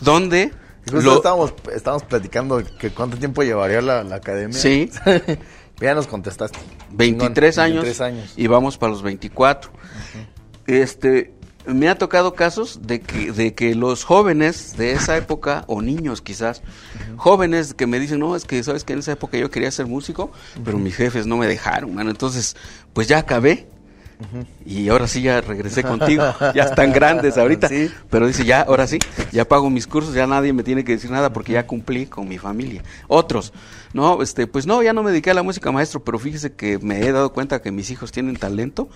Donde... Lo, estábamos, estábamos platicando que cuánto tiempo llevaría la, la academia. Sí. Ya nos contestaste. 23 años, años. Y vamos para los 24. Este, me ha tocado casos de que, de que los jóvenes de esa época, o niños quizás, jóvenes que me dicen, no, es que sabes que en esa época yo quería ser músico, pero mis jefes no me dejaron, mano. Entonces, pues ya acabé. Y ahora sí ya regresé contigo. ya están grandes ahorita. Pero dice, ya, ahora sí, ya pago mis cursos, ya nadie me tiene que decir nada porque ya cumplí con mi familia. Otros, no, este, pues no, ya no me dediqué a la música maestro, pero fíjese que me he dado cuenta que mis hijos tienen talento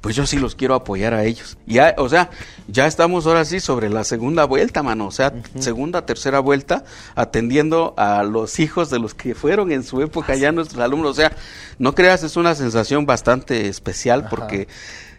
pues yo sí los quiero apoyar a ellos. Ya, o sea, ya estamos ahora sí sobre la segunda vuelta, mano, o sea, segunda, tercera vuelta, atendiendo a los hijos de los que fueron en su época ya nuestros alumnos. O sea, no creas, es una sensación bastante especial porque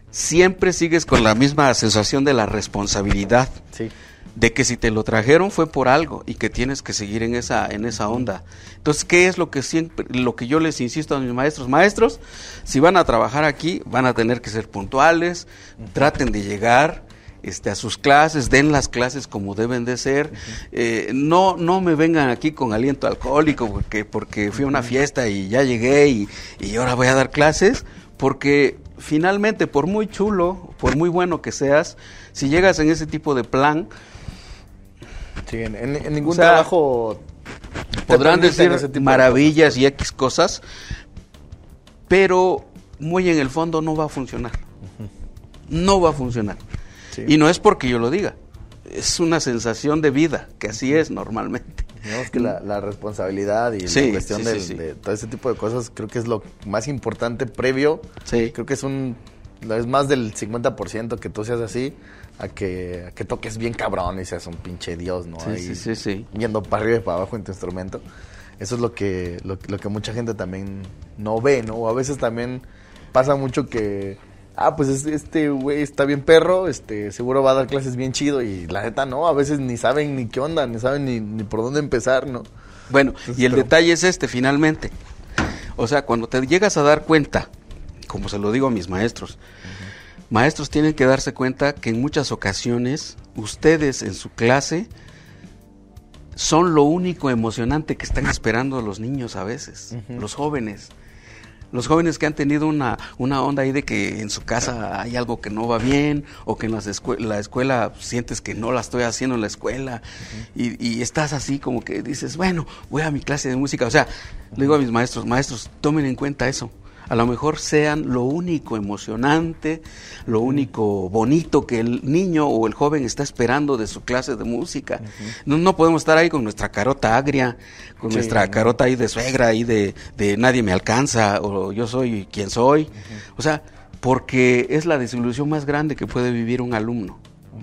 siempre sigues con la misma sensación de la responsabilidad. Sí de que si te lo trajeron fue por algo y que tienes que seguir en esa en esa onda. Entonces, ¿qué es lo que siempre lo que yo les insisto a mis maestros? Maestros, si van a trabajar aquí, van a tener que ser puntuales, traten de llegar este, a sus clases, den las clases como deben de ser, eh, no, no me vengan aquí con aliento alcohólico porque, porque fui a una fiesta y ya llegué y, y ahora voy a dar clases, porque finalmente, por muy chulo, por muy bueno que seas, si llegas en ese tipo de plan, Sí, en, ningún trabajo podrán decir maravillas y X cosas, pero muy en el fondo no va a funcionar. No va a funcionar. Y no es porque yo lo diga, es una sensación de vida, que así es normalmente. que la, responsabilidad y la cuestión de todo ese tipo de cosas creo que es lo más importante previo. Creo que es un es más del 50% que tú seas así a que, que toques bien cabrón y seas un pinche dios, ¿no? Sí, sí, sí, Yendo para arriba y para abajo en tu instrumento. Eso es lo que, lo, que mucha gente también no ve, ¿no? O a veces también pasa mucho que, ah, pues este güey está bien perro, este seguro va a dar clases bien chido y la neta no, a veces ni saben ni qué onda, ni saben ni, ni por dónde empezar, ¿no? Bueno, y el detalle es este, finalmente. O sea, cuando te llegas a dar cuenta, como se lo digo a mis maestros, Maestros tienen que darse cuenta que en muchas ocasiones ustedes en su clase son lo único emocionante que están esperando los niños a veces, los jóvenes. Los jóvenes que han tenido una, una onda ahí de que en su casa hay algo que no va bien o que en la escuela sientes que no la estoy haciendo en la escuela y, y, estás así como que dices, bueno, voy a mi clase de música. O sea, le digo a mis maestros, maestros, tomen en cuenta eso a lo mejor sean lo único emocionante, lo único bonito que el niño o el joven está esperando de su clase de música. no, podemos estar ahí con nuestra carota agria, con nuestra carota ahí de suegra, ahí de, de, nadie me alcanza, o yo soy quien soy. O sea, porque es la desilusión más grande que puede vivir un alumno.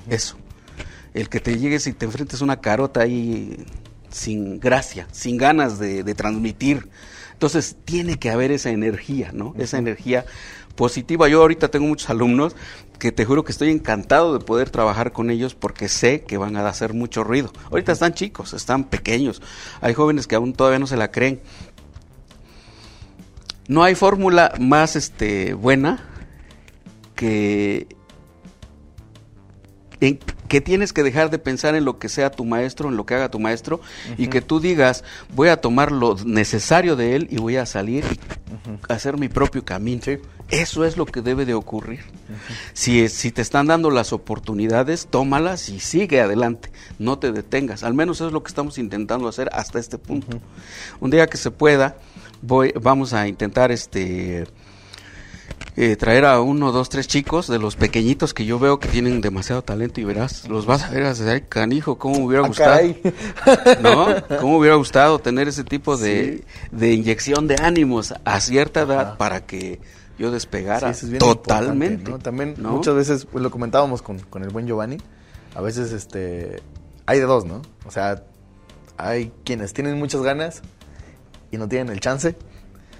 Eso. El que te llegues y te enfrentes una carota ahí sin gracia, sin ganas de, de transmitir entonces tiene que haber esa energía, ¿no? Esa energía positiva. Yo ahorita tengo muchos alumnos que te juro que estoy encantado de poder trabajar con ellos porque sé que van a hacer mucho ruido. Ahorita están chicos, están pequeños. Hay jóvenes que aún todavía no se la creen. No hay fórmula más este buena que en que tienes que dejar de pensar en lo que sea tu maestro, en lo que haga tu maestro, y que tú digas, voy a tomar lo necesario de él y voy a salir y hacer mi propio camino. Eso es lo que debe de ocurrir. si, si te están dando las oportunidades, tómalas y sigue adelante. No te detengas. Al menos es lo que estamos intentando hacer hasta este punto. Un día que se pueda, voy, vamos a intentar este eh, traer a uno, dos, tres chicos de los pequeñitos que yo veo que tienen demasiado talento y verás, los vas a ver, a canijo, cómo me hubiera Ah, gustado. caray. ¿No? ¿Cómo me hubiera gustado tener ese tipo de, de inyección de ánimos a cierta edad para que yo despegara es totalmente? También ¿no? muchas veces, pues lo comentábamos con, con el buen Giovanni, a veces este hay de dos, ¿no? O sea, hay quienes tienen muchas ganas y no tienen el chance.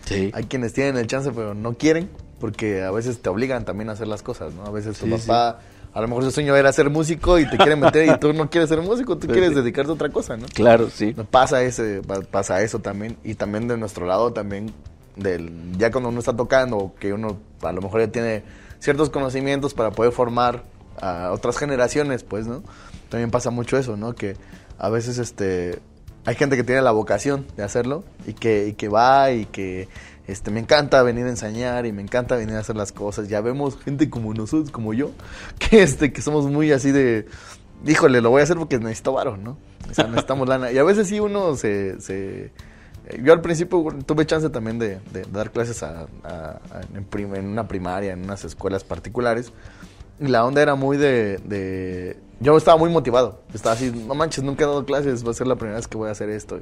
Sí. Hay quienes tienen el chance pero no quieren porque a veces te obligan también a hacer las cosas, ¿no? A veces tu Sí, papá, a lo mejor su sueño era ser músico y te quiere meter y tú no quieres ser músico, tú quieres dedicarte a otra cosa, ¿no? Claro, sí. Pasa ese, pa- pasa eso también. Y también de nuestro lado también, del, ya cuando uno está tocando, que uno a lo mejor ya tiene ciertos conocimientos para poder formar a otras generaciones, pues, ¿no? También pasa mucho eso, ¿no? Que a veces este hay gente que tiene la vocación de hacerlo y que, y que va y que este me encanta venir a enseñar y me encanta venir a hacer las cosas. Ya vemos gente como nosotros, como yo, que este que somos muy así de híjole, lo voy a hacer porque necesito varo, ¿no? O sea, necesitamos lana. Y a veces sí uno se... yo al principio tuve chance también de, dar clases a, en una primaria, en unas escuelas particulares. Y la onda era muy de, de- Yo estaba muy motivado. Estaba así, no manches, nunca he dado clases, va a ser la primera vez que voy a hacer esto.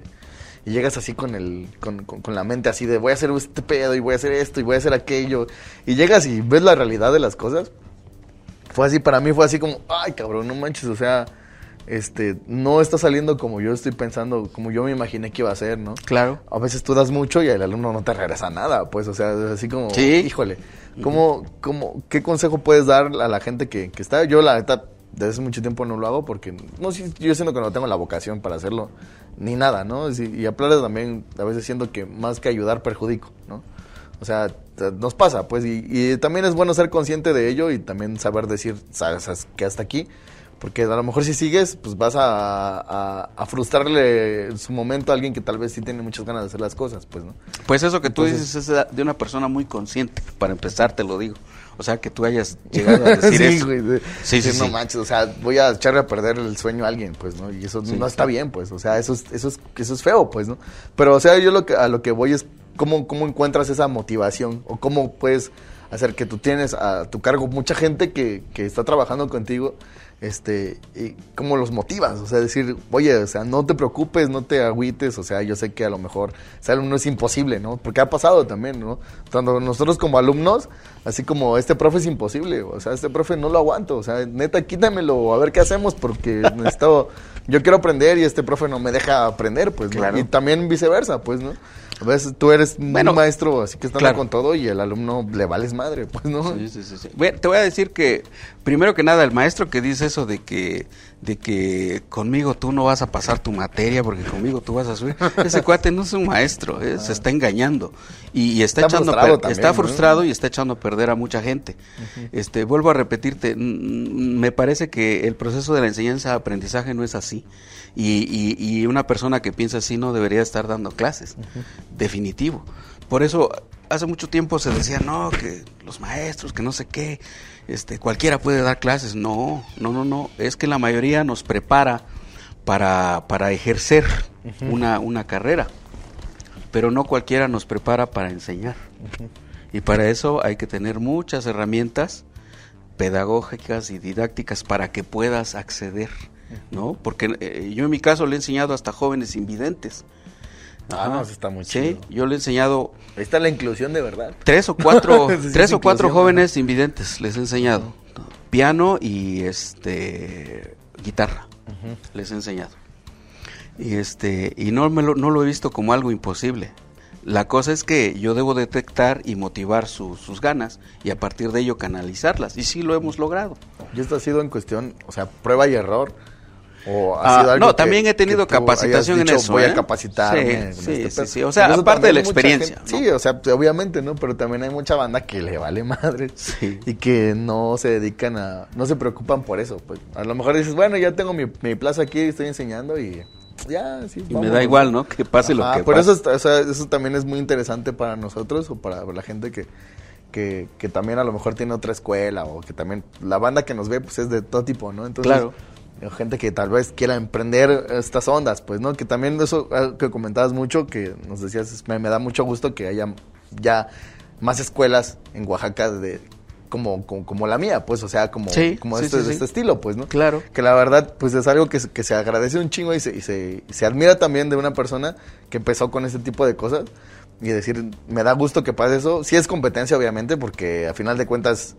Y llegas así con, el, con, con- con la mente así de voy a hacer este pedo y voy a hacer esto y voy a hacer aquello. Y llegas y ves la realidad de las cosas fue así, para mí fue así como, ay cabrón, no manches, o sea, este, no está saliendo como yo estoy pensando, como yo me imaginé que iba a ser, ¿no? Claro. A veces tú das mucho y el alumno no te regresa nada, pues, o sea, es así como, Sí. híjole, ¿cómo, cómo, ¿qué consejo puedes dar a la gente que, que está? Yo, la neta, desde hace mucho tiempo no lo hago porque, no yo siento que no tengo la vocación para hacerlo, ni nada, ¿no? Y, a Planes también, a veces siento que más que ayudar, perjudico, ¿no? O sea, nos pasa, pues, y, y también es bueno ser consciente de ello y también saber decir, sabes, que hasta aquí, porque a lo mejor si sigues, pues vas a, a- a frustrarle en su momento a alguien que tal vez sí tiene muchas ganas de hacer las cosas, pues, ¿no? Pues eso que tú Entonces- dices es de una persona muy consciente, para empezar te lo digo. O sea, que tú hayas llegado a decir sí, eso. güey. Sí, sí, no sí. manches, o sea, voy a echarle a perder el sueño a alguien, pues, ¿no? Y eso Sí, no está bien, pues, o sea, eso es, eso es, eso es feo, pues, ¿no? Pero, o sea, yo lo que, a lo que voy es cómo, cómo encuentras esa motivación o cómo puedes hacer que tú tienes a tu cargo mucha gente que, que está trabajando contigo, este, y cómo los motivas, o sea, decir, oye, o sea, no te preocupes, no te agüites, o sea, yo sé que a lo mejor ser alumno es imposible, ¿no? Porque ha pasado también, ¿no? Tanto nosotros como alumnos, así como este profe es imposible, o sea, este profe no lo aguanto, o sea, neta, quítamelo, a ver qué hacemos, porque necesito, yo quiero aprender y este profe no me deja aprender, pues. Y también viceversa, pues, ¿no? A veces tú eres Bueno, un maestro, así que estás claro. con todo y el alumno le vales madre, pues, ¿no? Sí, sí, sí, sí. Bueno, te voy a decir que, primero que nada, el maestro que dice eso de que, de que conmigo tú no vas a pasar tu materia porque conmigo tú vas a subir, ese cuate no es un maestro, eh, se está engañando y, y está, Está echando frustrado también, está ¿no? frustrado y está echando a perder a mucha gente. Este, vuelvo a repetirte, me parece que el proceso de la enseñanza-aprendizaje no es así. Y, y- y una persona que piensa así no debería estar dando clases, definitivo. Por eso hace mucho tiempo se decía, no, que los maestros, que no sé qué, este, cualquiera puede dar clases. No, no, no, no, es que la mayoría nos prepara para, para ejercer una, una carrera, pero no cualquiera nos prepara para enseñar. Y para eso hay que tener muchas herramientas pedagógicas y didácticas para que puedas acceder, ¿no? Porque eh, yo en mi caso le he enseñado hasta jóvenes invidentes. Ah, no, eso está muy Sí, chido. yo le he enseñado Ahí está la inclusión de verdad. tres o cuatro, sí, tres o cuatro inclusión, jóvenes invidentes les he enseñado. Piano y este guitarra les he enseñado. Y este y no me lo, no lo he visto como algo imposible. La cosa es que yo debo detectar y motivar su- sus ganas y a partir de ello canalizarlas. Y sí lo hemos logrado. ¿Y esto ha sido en cuestión, o sea, prueba y error? ¿O ha Ah, algo no, que- también he tenido capacitación en eso, Voy ¿eh? a capacitarme. Sí, sí, este sí, pedo"? sí, o sea, aparte de la experiencia, gente- Sí, o sea, pues, obviamente, ¿no? Pero también hay mucha banda que le vale madre. Sí. Y que no se dedican a. No se preocupan por eso. Pues a lo mejor dices, bueno, ya tengo mi, mi plaza aquí, estoy enseñando y. Ya, sí. y me da igual no que pase lo que por pase. eso, o sea, eso también es muy interesante para nosotros o para la gente que, que, que también a lo mejor tiene otra escuela o que también la banda que nos ve pues es de todo tipo, ¿no? Entonces, Claro. Gente que tal vez quiera emprender estas ondas, pues, ¿no? Que también eso que comentabas mucho, que nos decías, me, me da mucho gusto que haya ya más escuelas en Oaxaca de como, como, como la mía, pues, o sea, como, Sí, como sí, este, sí, este estilo, pues, ¿no? Claro. Que la verdad, pues es algo que, que se agradece un chingo y se, y se, y se admira también de una persona que empezó con ese tipo de cosas. Y decir, me da gusto que pase eso. Sí es competencia, obviamente, porque a final de cuentas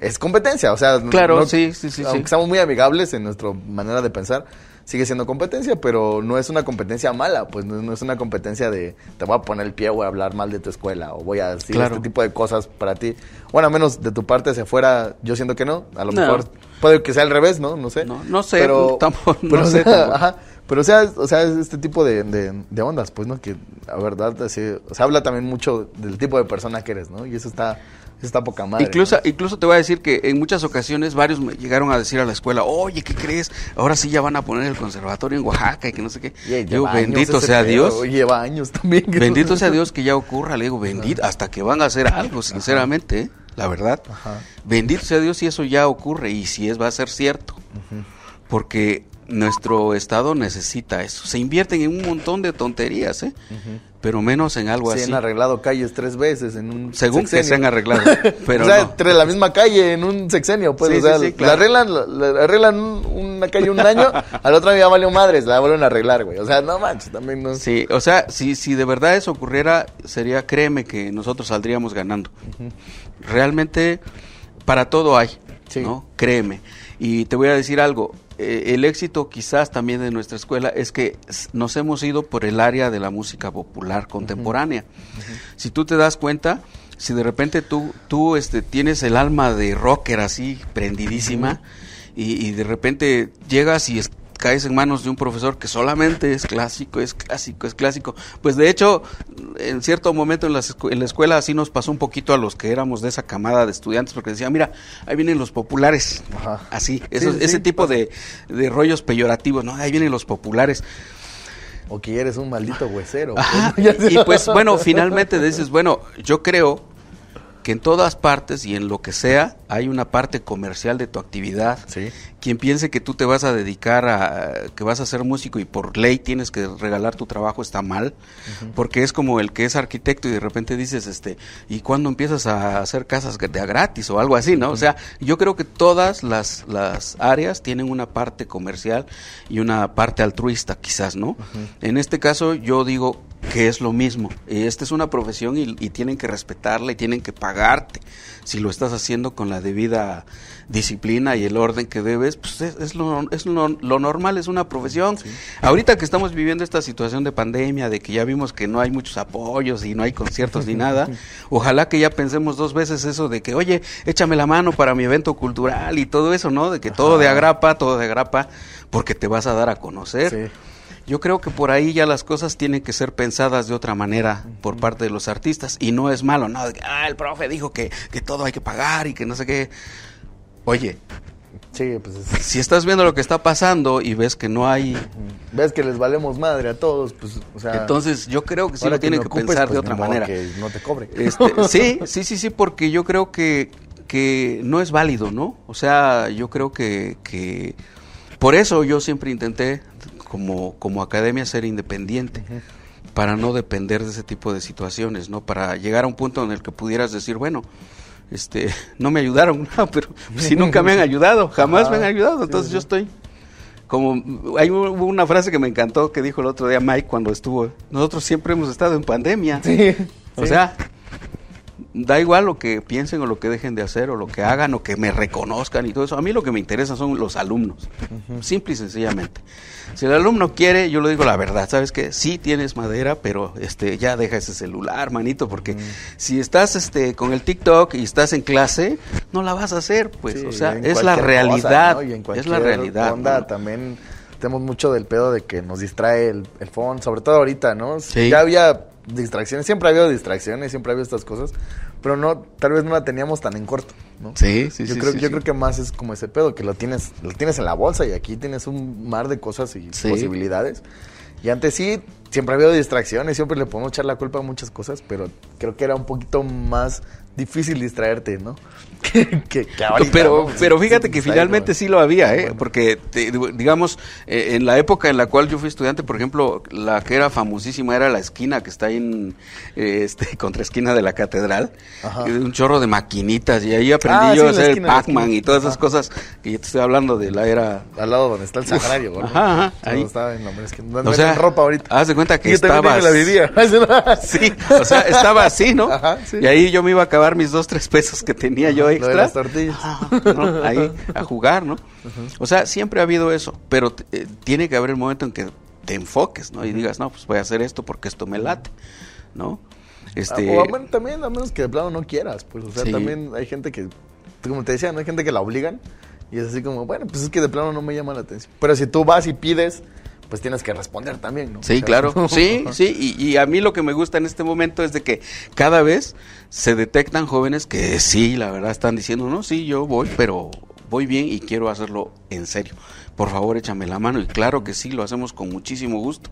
es competencia. O sea, Claro, sí, sí, sí, Aunque estamos muy amigables en nuestra manera de pensar, sigue siendo competencia, pero no es una competencia mala. Pues no, no es una competencia de te voy a poner el pie, voy a hablar mal de tu escuela o voy a decir Claro. este tipo de cosas para ti. Bueno, a menos de tu parte hacia afuera, yo siento que no. A lo No. mejor puede que sea al revés, ¿no? No sé. No, no sé, Pero, tampoco- no pero, o sé sea, tampoco. ajá, pero o sea, o sea, es este tipo de, de, de ondas, pues, ¿no? Que la verdad, así, o sea, habla también mucho del tipo de persona que eres, ¿no? Y eso está, está poca madre. Incluso, ¿no? incluso te voy a decir que en muchas ocasiones varios me llegaron a decir a la escuela, oye, ¿qué crees? Ahora sí ya van a poner el conservatorio en Oaxaca y que no sé qué. Y Digo, bendito sea pedo, Dios. Lleva años también. que- Bendito sea Dios que ya ocurra, le digo, bendito, hasta que van a hacer algo, sinceramente, ¿eh? la verdad. Ajá. Bendito sea Dios si eso ya ocurre y si es va a ser cierto. Porque nuestro estado necesita eso. Se invierten en un montón de tonterías, ¿eh? Pero menos en algo Se así. han arreglado calles tres veces en un Según que sexenio. se han arreglado, pero o sea, no. entre la misma calle en un sexenio, pues, Sí, o sea, sí, sí, la claro. arreglan, la, la arreglan un- una calle un año, al otro día valió madres, la vuelven a arreglar, güey. O sea, no manches, también no Sí, o sea, si, si de verdad eso ocurriera, sería, créeme que nosotros saldríamos ganando. Realmente, para todo hay, Sí. ¿no? Créeme. Y te voy a decir algo, eh, el éxito quizás también de nuestra escuela es que nos hemos ido por el área de la música popular contemporánea. Si tú te das cuenta, si de repente tú, tú este, tienes el alma de rocker así, prendidísima, y, y de repente llegas y es- caes en manos de un profesor que solamente es clásico, es clásico, es clásico. Pues de hecho, en cierto momento en, las en la escuela así nos pasó un poquito a los que éramos de esa camada de estudiantes, porque decían, mira, ahí vienen los populares, Ajá. así, Sí, esos- sí, ese sí, tipo de, de rollos peyorativos, ¿no? Ahí vienen los populares. O que eres un maldito huesero. Pues, y pues bueno, finalmente dices, bueno, yo creo que en todas partes y en lo que sea hay una parte comercial de tu actividad. Sí. Quien piense que tú te vas a dedicar a que vas a ser músico y por ley tienes que regalar tu trabajo está mal, porque es como el que es arquitecto y de repente dices, este, ¿y cuándo empiezas a hacer casas te a gratis o algo así, no? O sea, yo creo que todas las las áreas tienen una parte comercial y una parte altruista, quizás, ¿no? En este caso yo digo que es lo mismo. Esta es una profesión y, y tienen que respetarla y tienen que pagarte. Si lo estás haciendo con la debida disciplina y el orden que debes, pues es, es lo, es lo, lo normal, es una profesión. Ahorita que estamos viviendo esta situación de pandemia, de que ya vimos que no hay muchos apoyos y no hay conciertos ni nada, ojalá que ya pensemos dos veces eso de que, oye, échame la mano para mi evento cultural y todo eso, ¿no? De que todo de agrapa, todo de agrapa, porque te vas a dar a conocer. Sí. Yo creo que por ahí ya las cosas tienen que ser pensadas de otra manera por parte de los artistas y no es malo, ¿no? Ah, el profe dijo que, que todo hay que pagar y que no sé qué. Oye, Sí, pues es- si estás viendo lo que está pasando y ves que no hay, ves que les valemos madre a todos, pues, o sea. entonces yo creo que sí lo tienen me que ocupes, pensar pues, de otra ni modo manera. Que no te cobre. Este, sí, sí, sí, sí, porque yo creo que, que no es válido, ¿no? O sea, yo creo que, que por eso yo siempre intenté como, como academia ser independiente, para no depender de ese tipo de situaciones, ¿no? Para llegar a un punto en el que pudieras decir, bueno, este, no me ayudaron, no, pero si nunca me han ayudado, jamás me han ayudado, entonces sí. yo estoy como hay hubo una frase que me encantó que dijo el otro día Mike cuando estuvo, nosotros siempre hemos estado en pandemia. Sí, O sí. sea, da igual lo que piensen o lo que dejen de hacer o lo que hagan o que me reconozcan y todo eso. A mí lo que me interesa son los alumnos, simple y sencillamente. Si el alumno quiere, yo le digo la verdad, ¿sabes qué? Sí tienes madera, pero este ya deja ese celular, manito, porque si estás este con el TikTok y estás en clase, no la vas a hacer, pues, Sí, o sea, es la realidad, cosa, ¿no? Y en es la realidad. onda ¿no? también tenemos mucho del pedo de que nos distrae el, el phone, sobre todo ahorita, ¿no? Sí. Ya había distracciones, siempre ha habido distracciones, siempre ha habido estas cosas, pero no, tal vez no la teníamos tan en corto, ¿no? Sí, sí, yo sí, creo, sí, yo sí. creo que más es como ese pedo, que lo tienes, lo tienes en la bolsa y aquí tienes un mar de cosas y posibilidades. Y antes sí, siempre ha habido distracciones, siempre le podemos echar la culpa a muchas cosas, pero creo que era un poquito más difícil distraerte, ¿no? que, pero, pero fíjate que finalmente sí lo había, ¿eh? Porque, digamos, eh, en la época en la cual yo fui estudiante, por ejemplo, la que era famosísima era la esquina que está ahí en, eh, este, contra esquina de la catedral, un chorro de maquinitas, y ahí aprendí ah, yo a hacer el Pac-Man y todas esas cosas, que yo te estoy hablando de la era... Al lado donde está el sagrario, Ajá, ahí. Estaba en o sea, ropa ahorita. Haz de cuenta que estaba... la vivía. sí, o sea, estaba así, ¿no? Ajá, sí. Y ahí yo me iba a acabar mis dos, tres pesos que tenía yo extra. las tortillas. Ahí, a jugar, ¿no? O sea, siempre ha habido eso, pero eh, tiene que haber un momento en que te enfoques, ¿no? Y digas, no, pues voy a hacer esto porque esto me late, ¿no? Este... O también, a menos que de plano no quieras, pues, o sea, también hay gente que, como te decía, no hay gente que la obligan y es así como, bueno, pues es que de plano no me llama la atención. Pero si tú vas y pides, pues tienes que responder también, ¿no? Sí, claro. Sí, sí. Y, a mí lo que me gusta en este momento es de que cada vez se detectan jóvenes que sí, la verdad, están diciendo, no, sí, yo voy, pero voy bien y quiero hacerlo en serio por favor échame la mano. Y claro que sí, lo hacemos con muchísimo gusto.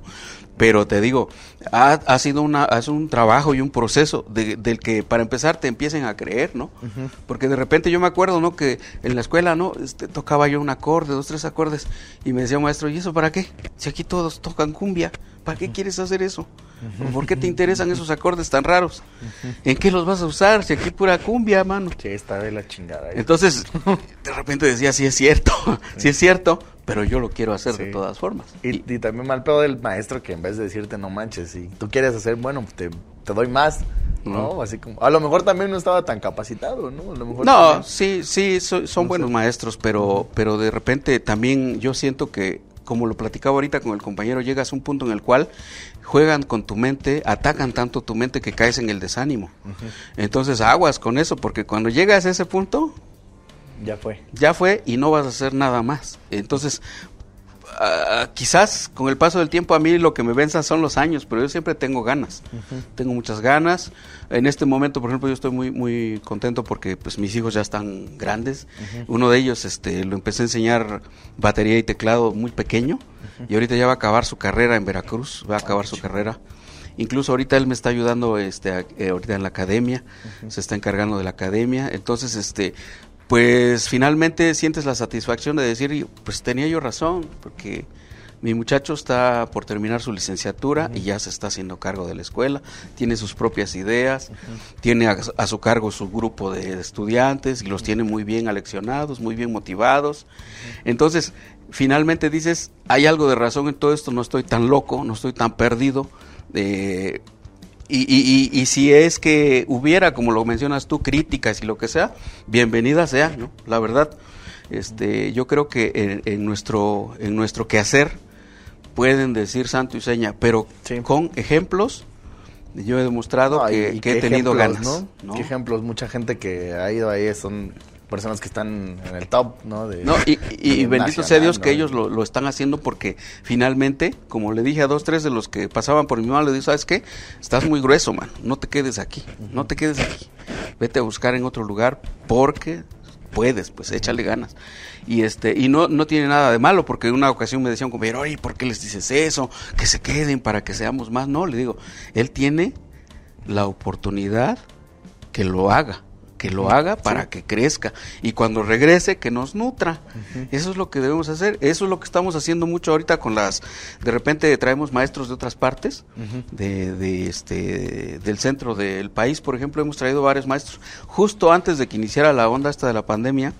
Pero te digo, ha, sido una, un trabajo y un proceso del que para empezar te empiecen a creer, ¿no? Porque de repente yo me acuerdo, ¿no? Que en la escuela, ¿no? Este, tocaba yo un acorde, dos, tres acordes, y me decía maestro, ¿y eso para qué? Si aquí todos tocan cumbia, ¿para qué quieres hacer eso? ¿Por qué te interesan esos acordes tan raros? ¿En qué los vas a usar? Si aquí pura cumbia, mano. Sí, está de la chingada. Entonces, de repente decía, sí es cierto, sí es cierto, pero yo lo quiero hacer de todas formas. Y, también mal pedo del maestro que en vez de decirte no manches, si tú quieres hacer, bueno, te, doy más. ¿no? Así como, a lo mejor también no estaba tan capacitado, ¿no? no, sí, sí, son buenos maestros, pero, pero de repente también yo siento que como lo platicaba ahorita con el compañero, llegas a un punto en el cual juegan con tu mente, atacan tanto tu mente que caes en el desánimo. Entonces aguas con eso, porque cuando llegas a ese punto... Ya fue. Ya fue y no vas a hacer nada más. Entonces, Ah, quizás con el paso del tiempo a mí lo que me venza son los años, pero yo siempre tengo ganas. Tengo muchas ganas. En este momento, por ejemplo, yo estoy muy muy contento porque pues mis hijos ya están grandes. Uno de ellos este lo empecé a enseñar batería y teclado muy pequeño y ahorita ya va a acabar su carrera en Veracruz, va a acabar su carrera. Incluso ahorita él me está ayudando este eh, ahorita en la academia, se está encargando de la academia. Entonces, este pues finalmente sientes la satisfacción de decir, pues tenía yo razón, porque mi muchacho está por terminar su licenciatura y ya se está haciendo cargo de la escuela, tiene sus propias ideas, tiene a, su cargo su grupo de estudiantes y los tiene muy bien aleccionados, muy bien motivados. Entonces, finalmente dices, hay algo de razón en todo esto, no estoy tan loco, no estoy tan perdido. Eh, y, y, y, si es que hubiera, como lo mencionas tú, críticas y lo que sea, bienvenida sea, ¿no? La verdad, este, yo creo que en, nuestro, en nuestro quehacer pueden decir santo y seña, pero con ejemplos, yo he demostrado que, he tenido ganas. ¿no? ¿Qué ejemplos? Mucha gente que ha ido ahí son personas que están en el top, ¿no? no, y, bendito sea Dios que ellos lo, están haciendo porque finalmente, como le dije a dos, tres de los que pasaban por mi mano, le dije, ¿sabes qué? Estás muy grueso, man, no te quedes aquí, no te quedes aquí, vete a buscar en otro lugar porque puedes, pues échale ganas. Y este y no no tiene nada de malo porque en una ocasión me decía un compañero, "Oye, ¿por qué les dices eso? Que se queden para que seamos más." No, le digo, él tiene la oportunidad que lo haga que lo haga para que crezca. Y cuando regrese que nos nutra. Eso es lo que debemos hacer, eso es lo que estamos haciendo mucho ahorita con las de repente traemos maestros de otras partes de, de, este del centro del país, por ejemplo, hemos traído varios maestros. Justo antes de que iniciara la onda esta de la pandemia.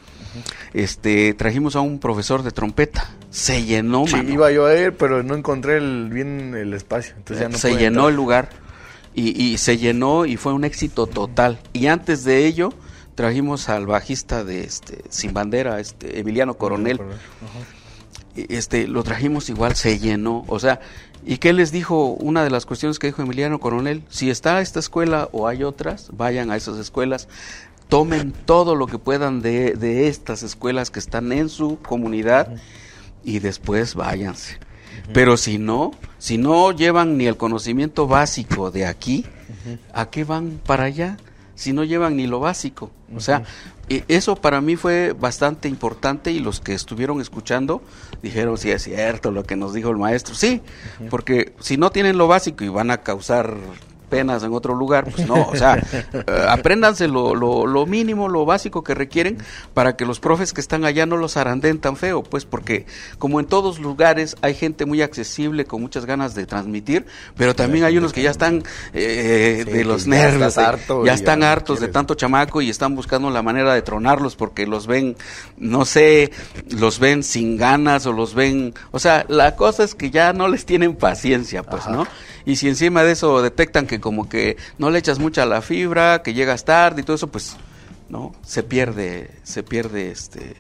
Este trajimos a un profesor de trompeta, se llenó, sí, iba yo a ir, pero no encontré el, bien el espacio, entonces ya no se llenó el lugar y, se llenó y fue un éxito total. Y antes de ello trajimos al bajista de este Sin Bandera, este Emiliano Coronel. Este lo trajimos igual, se llenó, o sea, ¿y qué les dijo? Una de las cuestiones que dijo Emiliano Coronel, si está esta escuela o hay otras, vayan a esas escuelas, tomen todo lo que puedan de, de estas escuelas que están en su comunidad y después váyanse. Pero si no, si no llevan ni el conocimiento básico de aquí, ¿a qué van para allá? si no llevan ni lo básico? O sea, eso para mí fue bastante importante y los que estuvieron escuchando dijeron, sí es cierto lo que nos dijo el maestro. Sí, porque si no tienen lo básico y van a causar penas en otro lugar, pues no, o sea, eh, apréndanse lo, lo, lo, mínimo, lo básico que requieren para que los profes que están allá no los aranden tan feo, pues porque como en todos lugares hay gente muy accesible con muchas ganas de transmitir, pero también hay unos que ya están eh, de los nervios, ya, están hartos de tanto chamaco y están buscando la manera de tronarlos porque los ven, no sé, los ven sin ganas o los ven, o sea, la cosa es que ya no les tienen paciencia, pues, ¿no? Y si encima de eso detectan que como que no le echas mucha la fibra, que llegas tarde y todo eso, pues no, se pierde, se pierde este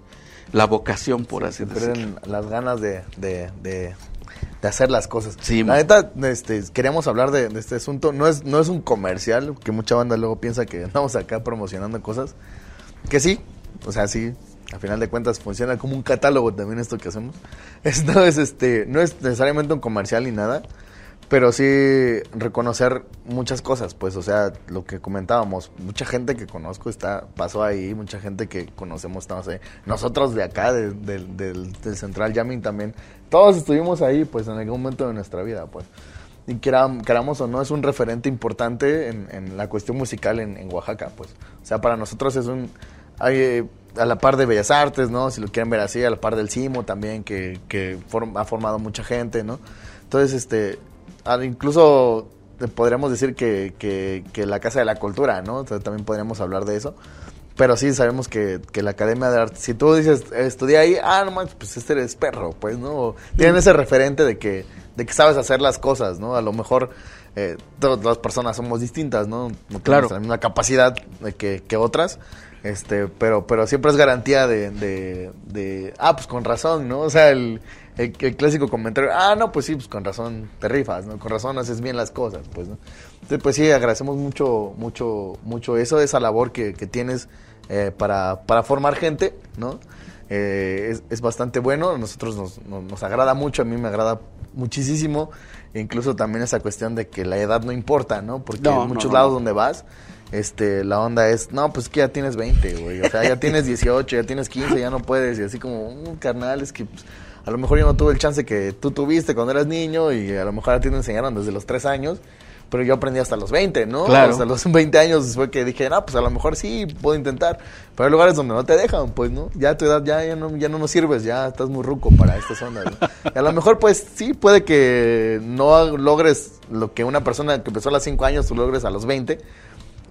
la vocación por así se pierden las ganas de, de, de, hacer las cosas. Sí, la neta, este, queríamos hablar de, este asunto. No es, no es un comercial, que mucha banda luego piensa que estamos acá promocionando cosas. Que sí, o sea, sí, a final de cuentas funciona como un catálogo también esto que hacemos. Esto es, este, no es necesariamente un comercial ni nada pero sí reconocer muchas cosas, pues, o sea, lo que comentábamos, mucha gente que conozco está pasó ahí, mucha gente que conocemos estamos ahí, nosotros de acá, del, del, Central Jamming también, todos estuvimos ahí, pues, en algún momento de nuestra vida, pues, y queramos o no, es un referente importante en, la cuestión musical en, Oaxaca, pues, o sea, para nosotros es un, hay, a la par de Bellas Artes, ¿no? Si lo quieren ver así, a la par del CIMO también, que, que ha formado mucha gente, ¿no? Entonces, este, incluso podríamos decir que, que, la Casa de la Cultura, ¿no? también podríamos hablar de eso. Pero sí sabemos que, que la Academia de Arte, si tú dices, estudié ahí, ah, no manches, pues este eres perro, pues, ¿no? Tienen ese referente de que, de que sabes hacer las cosas, ¿no? A lo mejor eh, todas las personas somos distintas, ¿no? No tenemos la misma capacidad de que, que otras, este, pero, pero siempre es garantía de, de, de, ah, pues con razón, ¿no? O sea, el, el, clásico comentario, ah, no, pues sí, pues con razón te rifas, ¿no? Con razón haces bien las cosas, pues, ¿no? Entonces, pues sí, agradecemos mucho, mucho, mucho eso, esa labor que, que tienes eh, para, para formar gente, ¿no? Eh, es, es, bastante bueno, a nosotros nos, nos, agrada mucho, a mí me agrada muchísimo, incluso también esa cuestión de que la edad no importa, ¿no? Porque en muchos lados donde vas, este, la onda es, no, pues que ya tienes 20, güey, o sea, ya tienes 18, ya tienes 15, ya no puedes, y así como, un carnal, es que... Pues, a lo mejor yo no tuve el chance que tú tuviste cuando eras niño y a lo mejor a ti te enseñaron desde los 3 años, pero yo aprendí hasta los 20, ¿no? Claro. Hasta los 20 años fue que dije, no, pues a lo mejor sí, puedo intentar. Pero hay lugares donde no te dejan, pues, ¿no? Ya a tu edad ya, ya, no, ya no nos sirves, ya estás muy ruco para esta zona. Y a lo mejor, pues, sí, puede que no logres lo que una persona que empezó a los 5 años, tú logres a los 20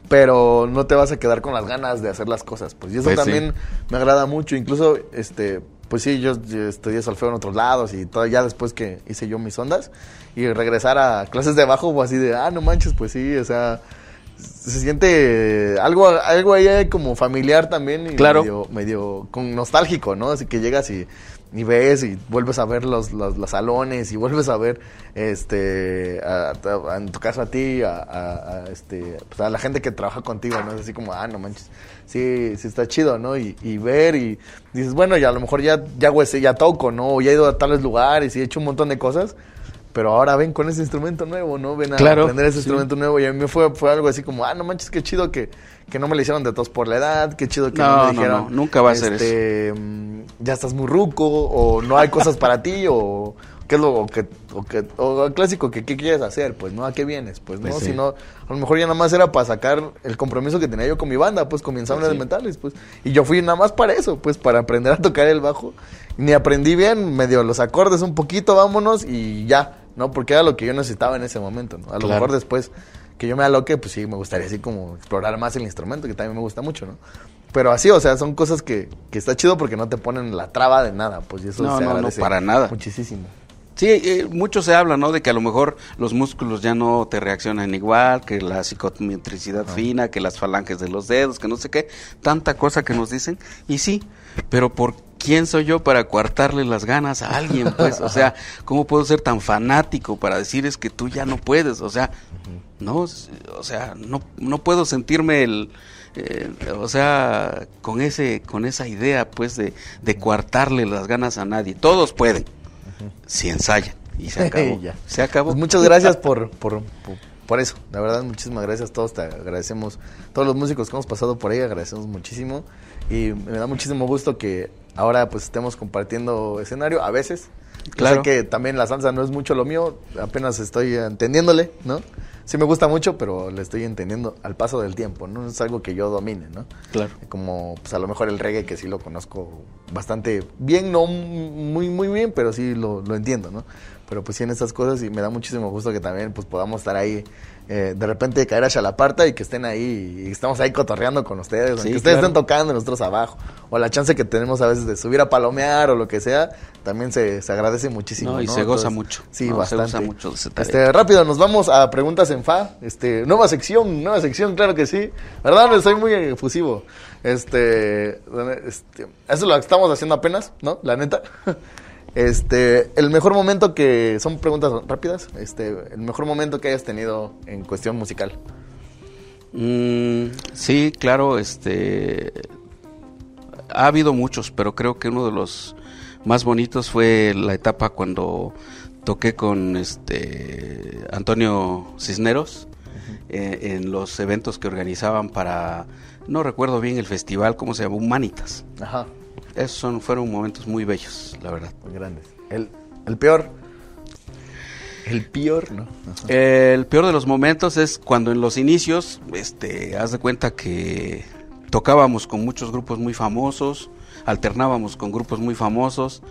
pero no te vas a quedar con las ganas de hacer las cosas, pues. Y eso pues también me agrada mucho. Incluso, este, pues sí, yo, estudié solfeo en otros lados y todo, ya después que hice yo mis ondas y regresar a clases de bajo, pues así de, ah, no manches, pues sí, o sea, se siente algo, algo ahí como familiar también y claro. medio, medio con nostálgico, ¿no? Así que llegas y y ves y vuelves a ver los, los, salones y vuelves a ver este en tu caso a ti a, este pues a la gente que trabaja contigo no es así como ah no manches sí sí está chido no y, ver y dices bueno ya a lo mejor ya ya ya toco no o ya he ido a tales lugares y he hecho un montón de cosas pero ahora ven con ese instrumento nuevo, ¿no? Ven a aprender ese instrumento nuevo y a mí fue, fue algo así como, ah, no manches, qué chido que, que no me le hicieron de tos por la edad, qué chido que no, me dijeron. No, nunca va a ser este, eso. Mm, ya estás muy ruco, o no hay cosas para ti, o qué es lo que, o que, o el clásico que qué quieres hacer, pues, ¿no? ¿A qué vienes? Pues, ¿no? Pues si no, a lo mejor ya nada más era para sacar el compromiso que tenía yo con mi banda, pues, con mis pues mentales, pues. Y yo fui nada más para eso, pues, para aprender a tocar el bajo. Ni aprendí bien, medio los acordes un poquito, vámonos, y ya ¿no? Porque era lo que yo necesitaba en ese momento, ¿no? A lo mejor después que yo me aloque, pues sí, me gustaría así como explorar más el instrumento, que también me gusta mucho, ¿no? Pero así, o sea, son cosas que, que está chido porque no te ponen la traba de nada, pues y eso no, no, no, para nada. Muchísimo. Sí, eh, mucho se habla, ¿no? De que a lo mejor los músculos ya no te reaccionan igual, que la psicometricidad fina, que las falanges de los dedos, que no sé qué, tanta cosa que nos dicen. Y sí, pero ¿por ¿quién soy yo para coartarle las ganas a alguien? Pues, o sea, ¿cómo puedo ser tan fanático para decir es que tú ya no puedes? O sea, no, o sea, no, no puedo sentirme el, eh, o sea, con ese, con esa idea, pues, de, de coartarle las ganas a nadie. Todos pueden, si ensayan. Y se acabó. Se acabó. Pues muchas gracias por, por por eso, la verdad, muchísimas gracias a todos, te agradecemos, todos los músicos que hemos pasado por ahí, agradecemos muchísimo y me da muchísimo gusto que ahora pues estemos compartiendo escenario, a veces, claro. sé que también la salsa no es mucho lo mío, apenas estoy entendiéndole, ¿no? Sí me gusta mucho, pero le estoy entendiendo al paso del tiempo, no es algo que yo domine, ¿no? Claro. Como pues a lo mejor el reggae que sí lo conozco bastante bien, no muy muy bien, pero sí lo, lo entiendo, ¿no? pero pues sí en estas cosas y me da muchísimo gusto que también pues podamos estar ahí eh, de repente caer a Chalaparta y que estén ahí y estamos ahí cotorreando con ustedes, que ustedes estén tocando nosotros abajo o la chance que tenemos a veces de subir a palomear o lo que sea, también se, se agradece muchísimo. No, y se goza mucho. Sí, bastante. Se goza mucho este, rápido, nos vamos a preguntas en fa, este, nueva sección, nueva sección, claro que sí, ¿verdad? Soy muy efusivo. Este, este, eso es lo estamos haciendo apenas, ¿no? La neta. Este, el mejor momento que son preguntas rápidas, este, el mejor momento que hayas tenido en cuestión musical. Mm, sí, claro, este ha habido muchos, pero creo que uno de los más bonitos fue la etapa cuando toqué con este Antonio Cisneros eh, en los eventos que organizaban para no recuerdo bien el festival, ¿cómo se llama? Humanitas. Ajá. Esos son, fueron momentos muy bellos, la verdad. Muy grandes. El, el peor. El peor, ¿no? El peor de los momentos es cuando en los inicios, este, haz de cuenta que tocábamos con muchos grupos muy famosos, alternábamos con grupos muy famosos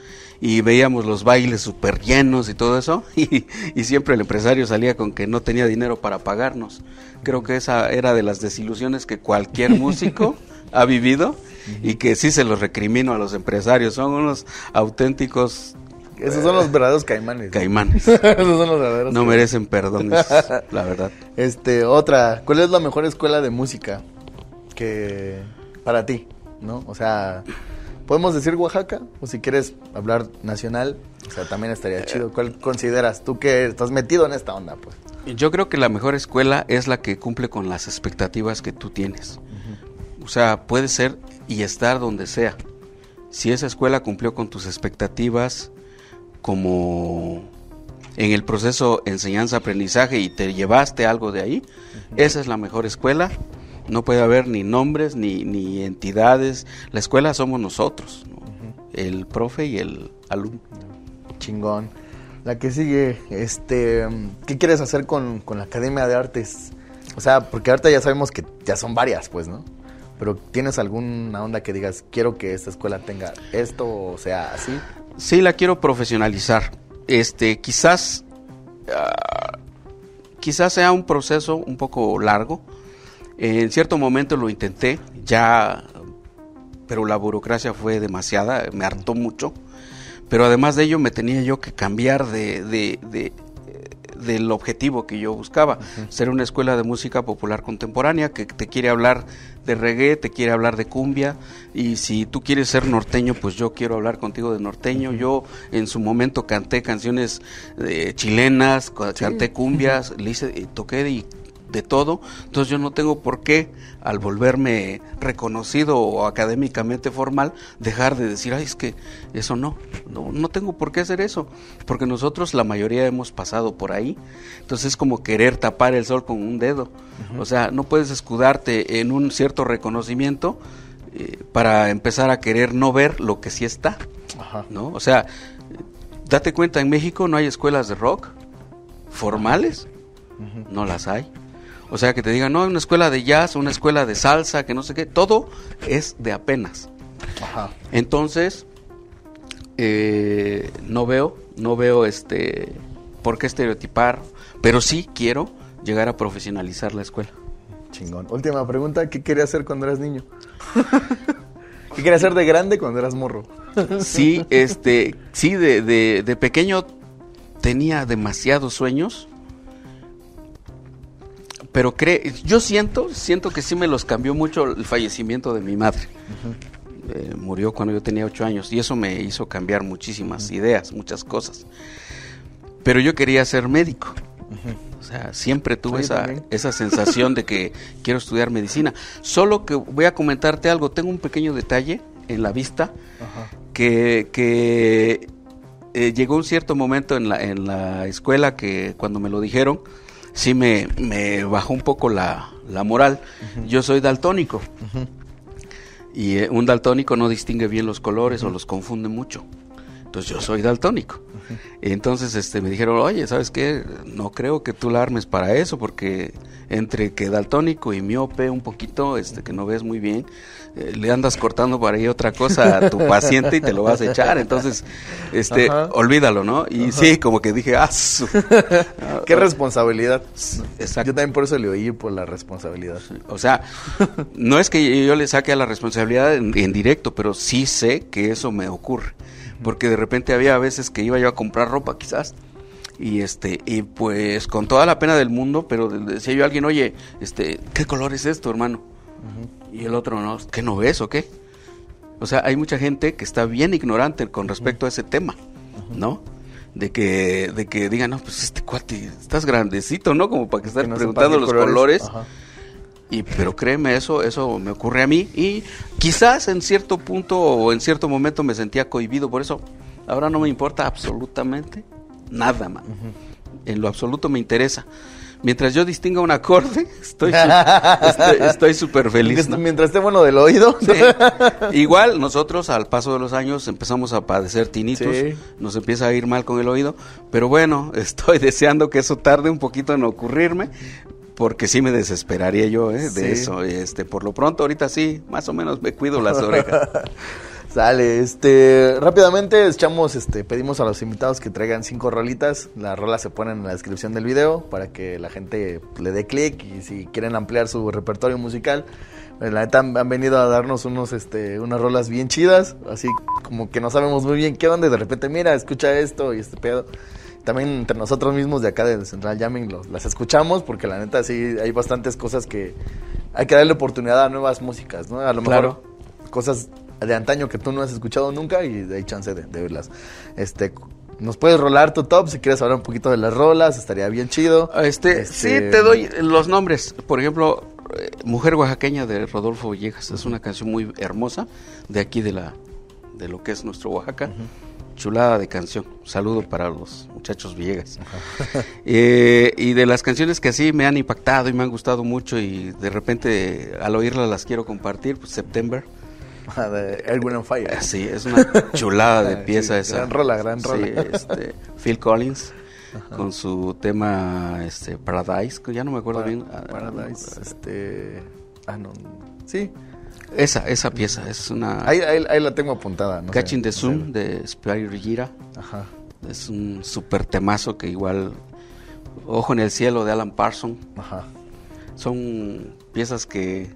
y veíamos los bailes súper llenos y todo eso y, y, siempre el empresario salía con que no tenía dinero para pagarnos. Creo que esa era de las desilusiones que cualquier músico ha vivido y que sí se los recrimino a los empresarios. Son unos auténticos esos son los verdaderos caimanes. Caimanes. Esos son los verdaderos. No merecen perdón, la verdad. Este, otra, ¿cuál es la mejor escuela de música que para ti, no? O sea, podemos decir Oaxaca o si quieres hablar nacional, o sea, también estaría chido. ¿Cuál consideras tú que estás metido en esta onda, pues? Yo creo que la mejor escuela es la que cumple con las expectativas que tú tienes. O sea, puede ser y estar donde sea. Si esa escuela cumplió con tus expectativas como en el proceso enseñanza-aprendizaje y te llevaste algo de ahí, esa es la mejor escuela. No puede haber ni nombres ni, ni entidades. La escuela somos nosotros, el profe y el alumno. Chingón. La que sigue, este, ¿qué quieres hacer con, con la Academia de Artes? O sea, porque ahorita ya sabemos que ya son varias, pues, ¿no? Pero ¿tienes alguna onda que digas, quiero que esta escuela tenga esto o sea así? Sí, la quiero profesionalizar. Este, quizás, ah, quizás sea un proceso un poco largo. En cierto momento lo intenté, ya, pero la burocracia fue demasiada, me hartó mucho. Pero además de ello me tenía yo que cambiar de, del objetivo que yo buscaba, ser una escuela de música popular contemporánea que te quiere hablar de reggae, te quiere hablar de cumbia y si tú quieres ser norteño, pues yo quiero hablar contigo de norteño. Yo en su momento canté canciones de chilenas, canté cumbias, le hice, toqué y de todo, entonces yo no tengo por qué, al volverme reconocido o académicamente formal, dejar de decir, ay, es que eso no, no, no tengo por qué hacer eso, porque nosotros la mayoría hemos pasado por ahí, entonces es como querer tapar el sol con un dedo, o sea, no puedes escudarte en un cierto reconocimiento eh, para empezar a querer no ver lo que sí está, ¿no? O sea, date cuenta, en México no hay escuelas de rock formales, no las hay. O sea, que te digan, no, una escuela de jazz, una escuela de salsa, que no sé qué, todo es de apenas. Ajá. Entonces, eh, no veo, no veo este, por qué estereotipar, pero sí quiero llegar a profesionalizar la escuela. Chingón. Última pregunta, ¿qué querías hacer cuando eras niño? ¿Qué querías hacer de grande cuando eras morro? sí, este, sí, de, de, de pequeño tenía demasiados sueños pero cree, yo siento, siento que sí me los cambió mucho el fallecimiento de mi madre. Eh, murió cuando yo tenía ocho años y eso me hizo cambiar muchísimas ideas, muchas cosas. Pero yo quería ser médico. O sea, siempre tuve esa, esa sensación de que quiero estudiar medicina. Solo que voy a comentarte algo, tengo un pequeño detalle en la vista que, que eh, llegó un cierto momento en la, en la escuela que cuando me lo dijeron, sí me, me bajó un poco la, la moral. Yo soy daltónico. Y eh, un daltónico no distingue bien los colores o los confunde mucho. Entonces yo soy daltónico. Entonces este me dijeron, oye, ¿sabes qué? No creo que tú la armes para eso, porque entre que daltónico y miope un poquito, este que no ves muy bien, eh, le andas cortando para ahí otra cosa a tu paciente y te lo vas a echar. Entonces, este, olvídalo, ¿no? Y sí, como que dije, ah, qué responsabilidad. Exacto. Yo también por eso le oí por la responsabilidad. O sea, no es que yo le saque a la responsabilidad en directo, pero sí sé que eso me ocurre porque de repente había veces que iba yo a comprar ropa quizás y este y pues con toda la pena del mundo pero decía yo a alguien oye este qué color es esto hermano y el otro no qué no ves o qué o sea hay mucha gente que está bien ignorante con respecto a ese tema no de que de que digan no pues este cuate estás grandecito no como para que estar preguntando los colores, y pero créeme eso eso me ocurre a mí. Y quizás en cierto punto o en cierto momento me sentía cohibido por eso. Ahora no me importa absolutamente nada man. en lo absoluto me interesa. Mientras yo distinga un acorde estoy estoy súper feliz mientras esté bueno del oído. Igual nosotros al paso de los años empezamos a padecer tinitos nos empieza a ir mal con el oído. Pero bueno estoy deseando que eso tarde un poquito en ocurrirme porque sí me desesperaría yo ¿eh? de eso. Este, por lo pronto, ahorita sí, más o menos me cuido las orejas. Sale, este, rápidamente echamos, este, pedimos a los invitados que traigan cinco rolitas. Las rolas se ponen en la descripción del video para que la gente le dé clic y si quieren ampliar su repertorio musical. Pues, la neta han, venido a darnos unos, este, unas rolas bien chidas, así como que no sabemos muy bien qué onda y de repente, mira, escucha esto y este pedo también entre nosotros mismos de acá de Central Jamming las escuchamos porque la neta sí hay bastantes cosas que hay que darle oportunidad a nuevas músicas, ¿no? A lo mejor cosas de antaño que tú no has escuchado nunca y hay chance de, de verlas. Este, nos puedes rolar tu top si quieres hablar un poquito de las rolas, estaría bien chido. Este, sí, este, te doy los nombres. Por ejemplo, eh, Mujer Oaxaqueña de Rodolfo Villegas es una canción muy hermosa de aquí de la de lo que es nuestro Oaxaca chulada de canción. saludo para los muchachos Villegas. Eh, y de las canciones que así me han impactado y me han gustado mucho y de repente al oírlas las quiero compartir, pues September. Ah, de Edwin Fire. Eh, sí, es una chulada de pieza esa. Gran rola, gran rola. este, Phil Collins con su tema este Paradise, que ya no me acuerdo bien. Ah, Paradise, este ah no. Sí, esa, esa pieza es una... Ahí, la tengo apuntada. No Catching the Zoom de Spire Gira. Ajá. Es un super temazo que igual... Ojo en el cielo de Alan Parsons. Ajá. Son piezas que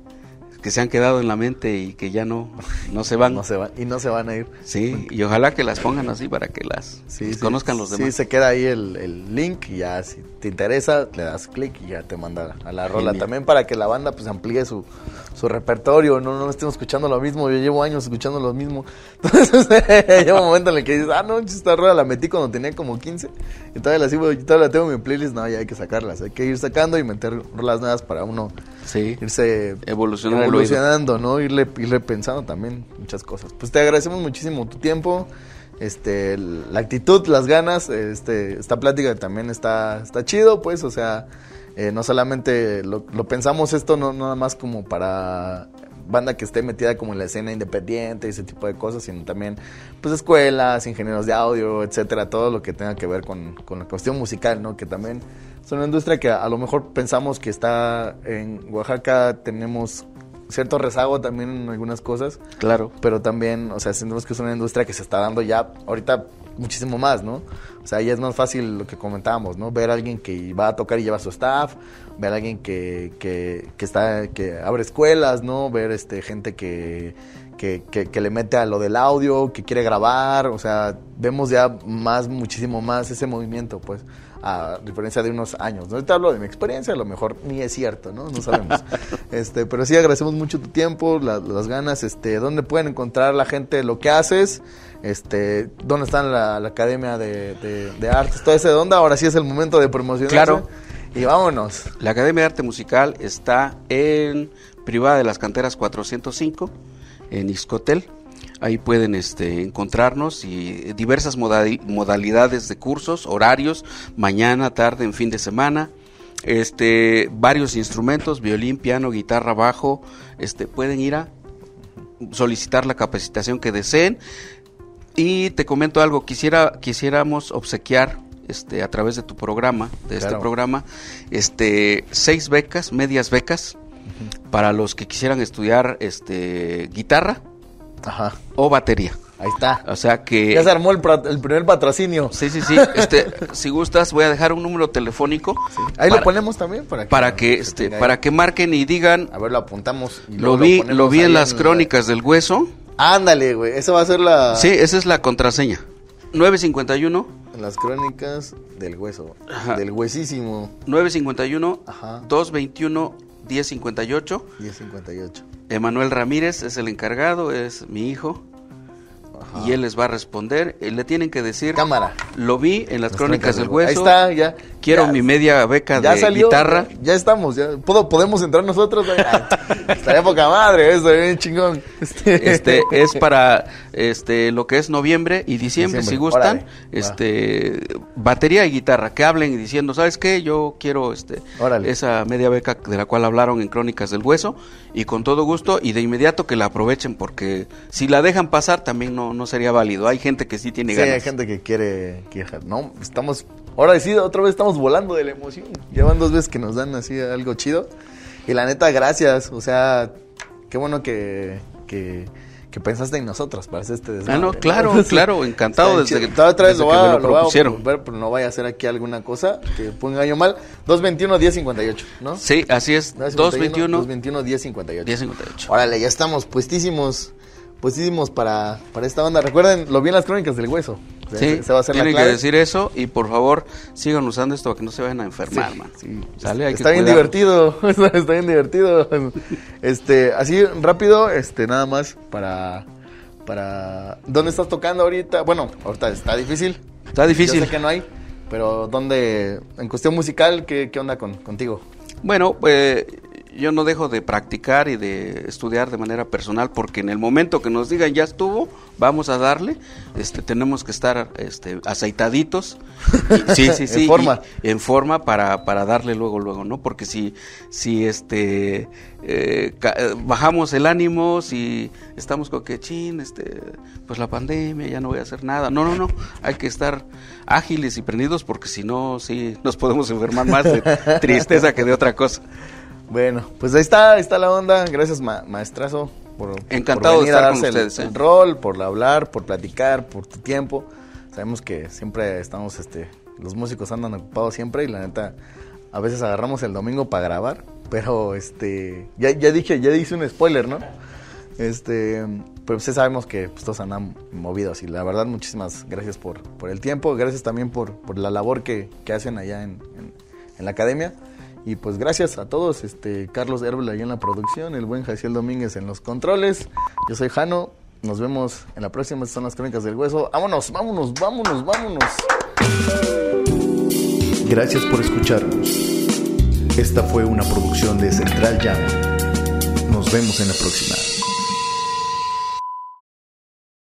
que se han quedado en la mente y que ya no, no se van. no se van y no se van a ir. Sí, y ojalá que las pongan así para que las conozcan los demás. Sí, se queda ahí el, link y ya si te interesa le das clic y ya te manda a la rola. También para que la banda pues amplíe su, su repertorio, no, no estemos escuchando lo mismo. Yo llevo años escuchando lo mismo. Entonces llega un momento en el que dices, ah, no, esta rola la metí cuando tenía como 15 y todavía la, sigo, todavía la tengo en mi playlist. No, ya hay que sacarlas, hay que ir sacando y meter rolas nuevas para uno sí. irse evolucionando, evolucionando ¿no? Irle, irle pensando también muchas cosas. Pues te agradecemos muchísimo tu tiempo, este, la actitud, las ganas, este, esta plática también está, está chido, pues, o sea, eh, no solamente lo, pensamos esto no nada más como para banda que esté metida como en la escena independiente y ese tipo de cosas, sino también pues escuelas, ingenieros de audio, etcétera, todo lo que tenga que ver con, con la cuestión musical, ¿no? Que también es una industria que a lo mejor pensamos que está en Oaxaca, tenemos cierto rezago también en algunas cosas. Claro. Pero también, o sea, sentimos que es una industria que se está dando ya ahorita muchísimo más, ¿no? O sea, ya es más fácil lo que comentábamos, ¿no? Ver a alguien que va a tocar y lleva su staff, ver a alguien que, que, que está, que abre escuelas, ¿no? Ver este gente que, que, que, le mete a lo del audio, que quiere grabar, o sea, vemos ya más, muchísimo más ese movimiento, pues a diferencia de unos años. ¿no? Te hablo de mi experiencia, a lo mejor ni es cierto, ¿no? No sabemos. este, pero sí agradecemos mucho tu tiempo, las ganas, este, dónde pueden encontrar la gente lo que haces, este, dónde está la, Academia de, de, Artes, todo ese de dónde, ahora sí es el momento de promocionar. Claro. Y vámonos. La Academia de Arte Musical está en Privada de las Canteras 405, en Iscotel Ahí pueden este, encontrarnos y diversas modalidades de cursos, horarios, mañana, tarde, en fin de semana. este, varios instrumentos, violín, piano, guitarra, bajo, este, pueden ir a solicitar la capacitación que deseen. Y te comento algo, quisiera, quisiéramos obsequiar este, a través de tu programa, de este programa, este, seis becas, medias becas, para los que quisieran estudiar este, guitarra o batería. Ahí está. O sea que... Ya se armó el, primer patrocinio. Sí, sí, sí. Este, si gustas, voy a dejar un número telefónico. Ahí lo ponemos también para que... Para que, este, para que marquen y digan... A ver, lo apuntamos. lo vi, lo, vi en las crónicas del hueso. Ándale, güey. Eso va a ser la... Sí, esa es la contraseña. 951. En las crónicas del hueso. Del huesísimo. 951. Ajá. 221. 1058. 1058. Emanuel Ramírez es el encargado, es mi hijo y él les va a responder. Eh, le tienen que decir, cámara. Lo vi en las, crónicas, del hueso. Ahí está, ya. Quiero mi media beca de guitarra. Ya, estamos, ya podemos entrar nosotros. Estaría poca madre, eso, bien chingón. Este, este es para este lo que es noviembre y diciembre, si gustan. este batería y guitarra, que hablen diciendo, ¿sabes qué? Yo quiero este esa media beca de la cual hablaron en Crónicas del Hueso y con todo gusto y de inmediato que la aprovechen porque si la dejan pasar también no, no sería válido. Hay gente que sí tiene ganas. Sí, hay gente que quiere, no, estamos ahora sí otra vez estamos volando de la emoción. Llevan dos veces que nos dan así algo chido. Y la neta, gracias. O sea, qué bueno que, que, pensaste en nosotros para hacer este desmadre. Ah, no, claro, claro, encantado desde que, otra vez lo, va, lo, propusieron. ver, pero no vaya a hacer aquí alguna cosa que ponga yo mal. 221-1058, ¿no? Sí, así es. 221 221-1058. 1058. Órale, ya estamos puestísimos puestísimos para, para esta banda. Recuerden, lo vi en las crónicas del hueso. Sí, se va a hacer tienen que decir eso y por favor sigan usando esto para que no se vayan a enfermar, sí, está bien divertido, está, bien divertido. Este, así rápido, este, nada más para, para, ¿dónde estás tocando ahorita? Bueno, ahorita está difícil. Está difícil. Yo sé que no hay, pero ¿dónde, en cuestión musical, qué, qué onda con, contigo? Bueno, pues yo no dejo de practicar y de estudiar de manera personal porque en el momento que nos digan ya estuvo, vamos a darle, este, tenemos que estar este, aceitaditos, sí, sí, sí, en forma, en forma para, para darle luego, luego, ¿no? Porque si, si este, eh, eh, bajamos el ánimo, si estamos con que, chin, este, pues la pandemia, ya no voy a hacer nada, no, no, no, hay que estar ágiles y prendidos porque si no, sí, nos podemos enfermar más de tristeza que de otra cosa. Bueno, pues ahí está, ahí está la onda. Gracias, maestrazo, por, Encantado venir de estar a con ustedes, el, ¿eh? rol, por hablar, por platicar, por tu tiempo. Sabemos que siempre estamos, este, los músicos andan ocupados siempre y la neta, a veces agarramos el domingo para grabar, pero este, ya, ya dije, ya hice un spoiler, ¿no? Este, pues sí sabemos que pues, todos andan movidos y la verdad muchísimas gracias por, por el tiempo, gracias también por, por la labor que, que hacen allá en, en la academia. Y pues gracias a todos, este Carlos Herbel ahí en la producción, el buen Jaciel Domínguez en los controles. Yo soy Jano, nos vemos en la próxima, son las crónicas del hueso. Vámonos, vámonos, vámonos, vámonos. Gracias por escucharnos. Esta fue una producción de Central Jam. Nos vemos en la próxima.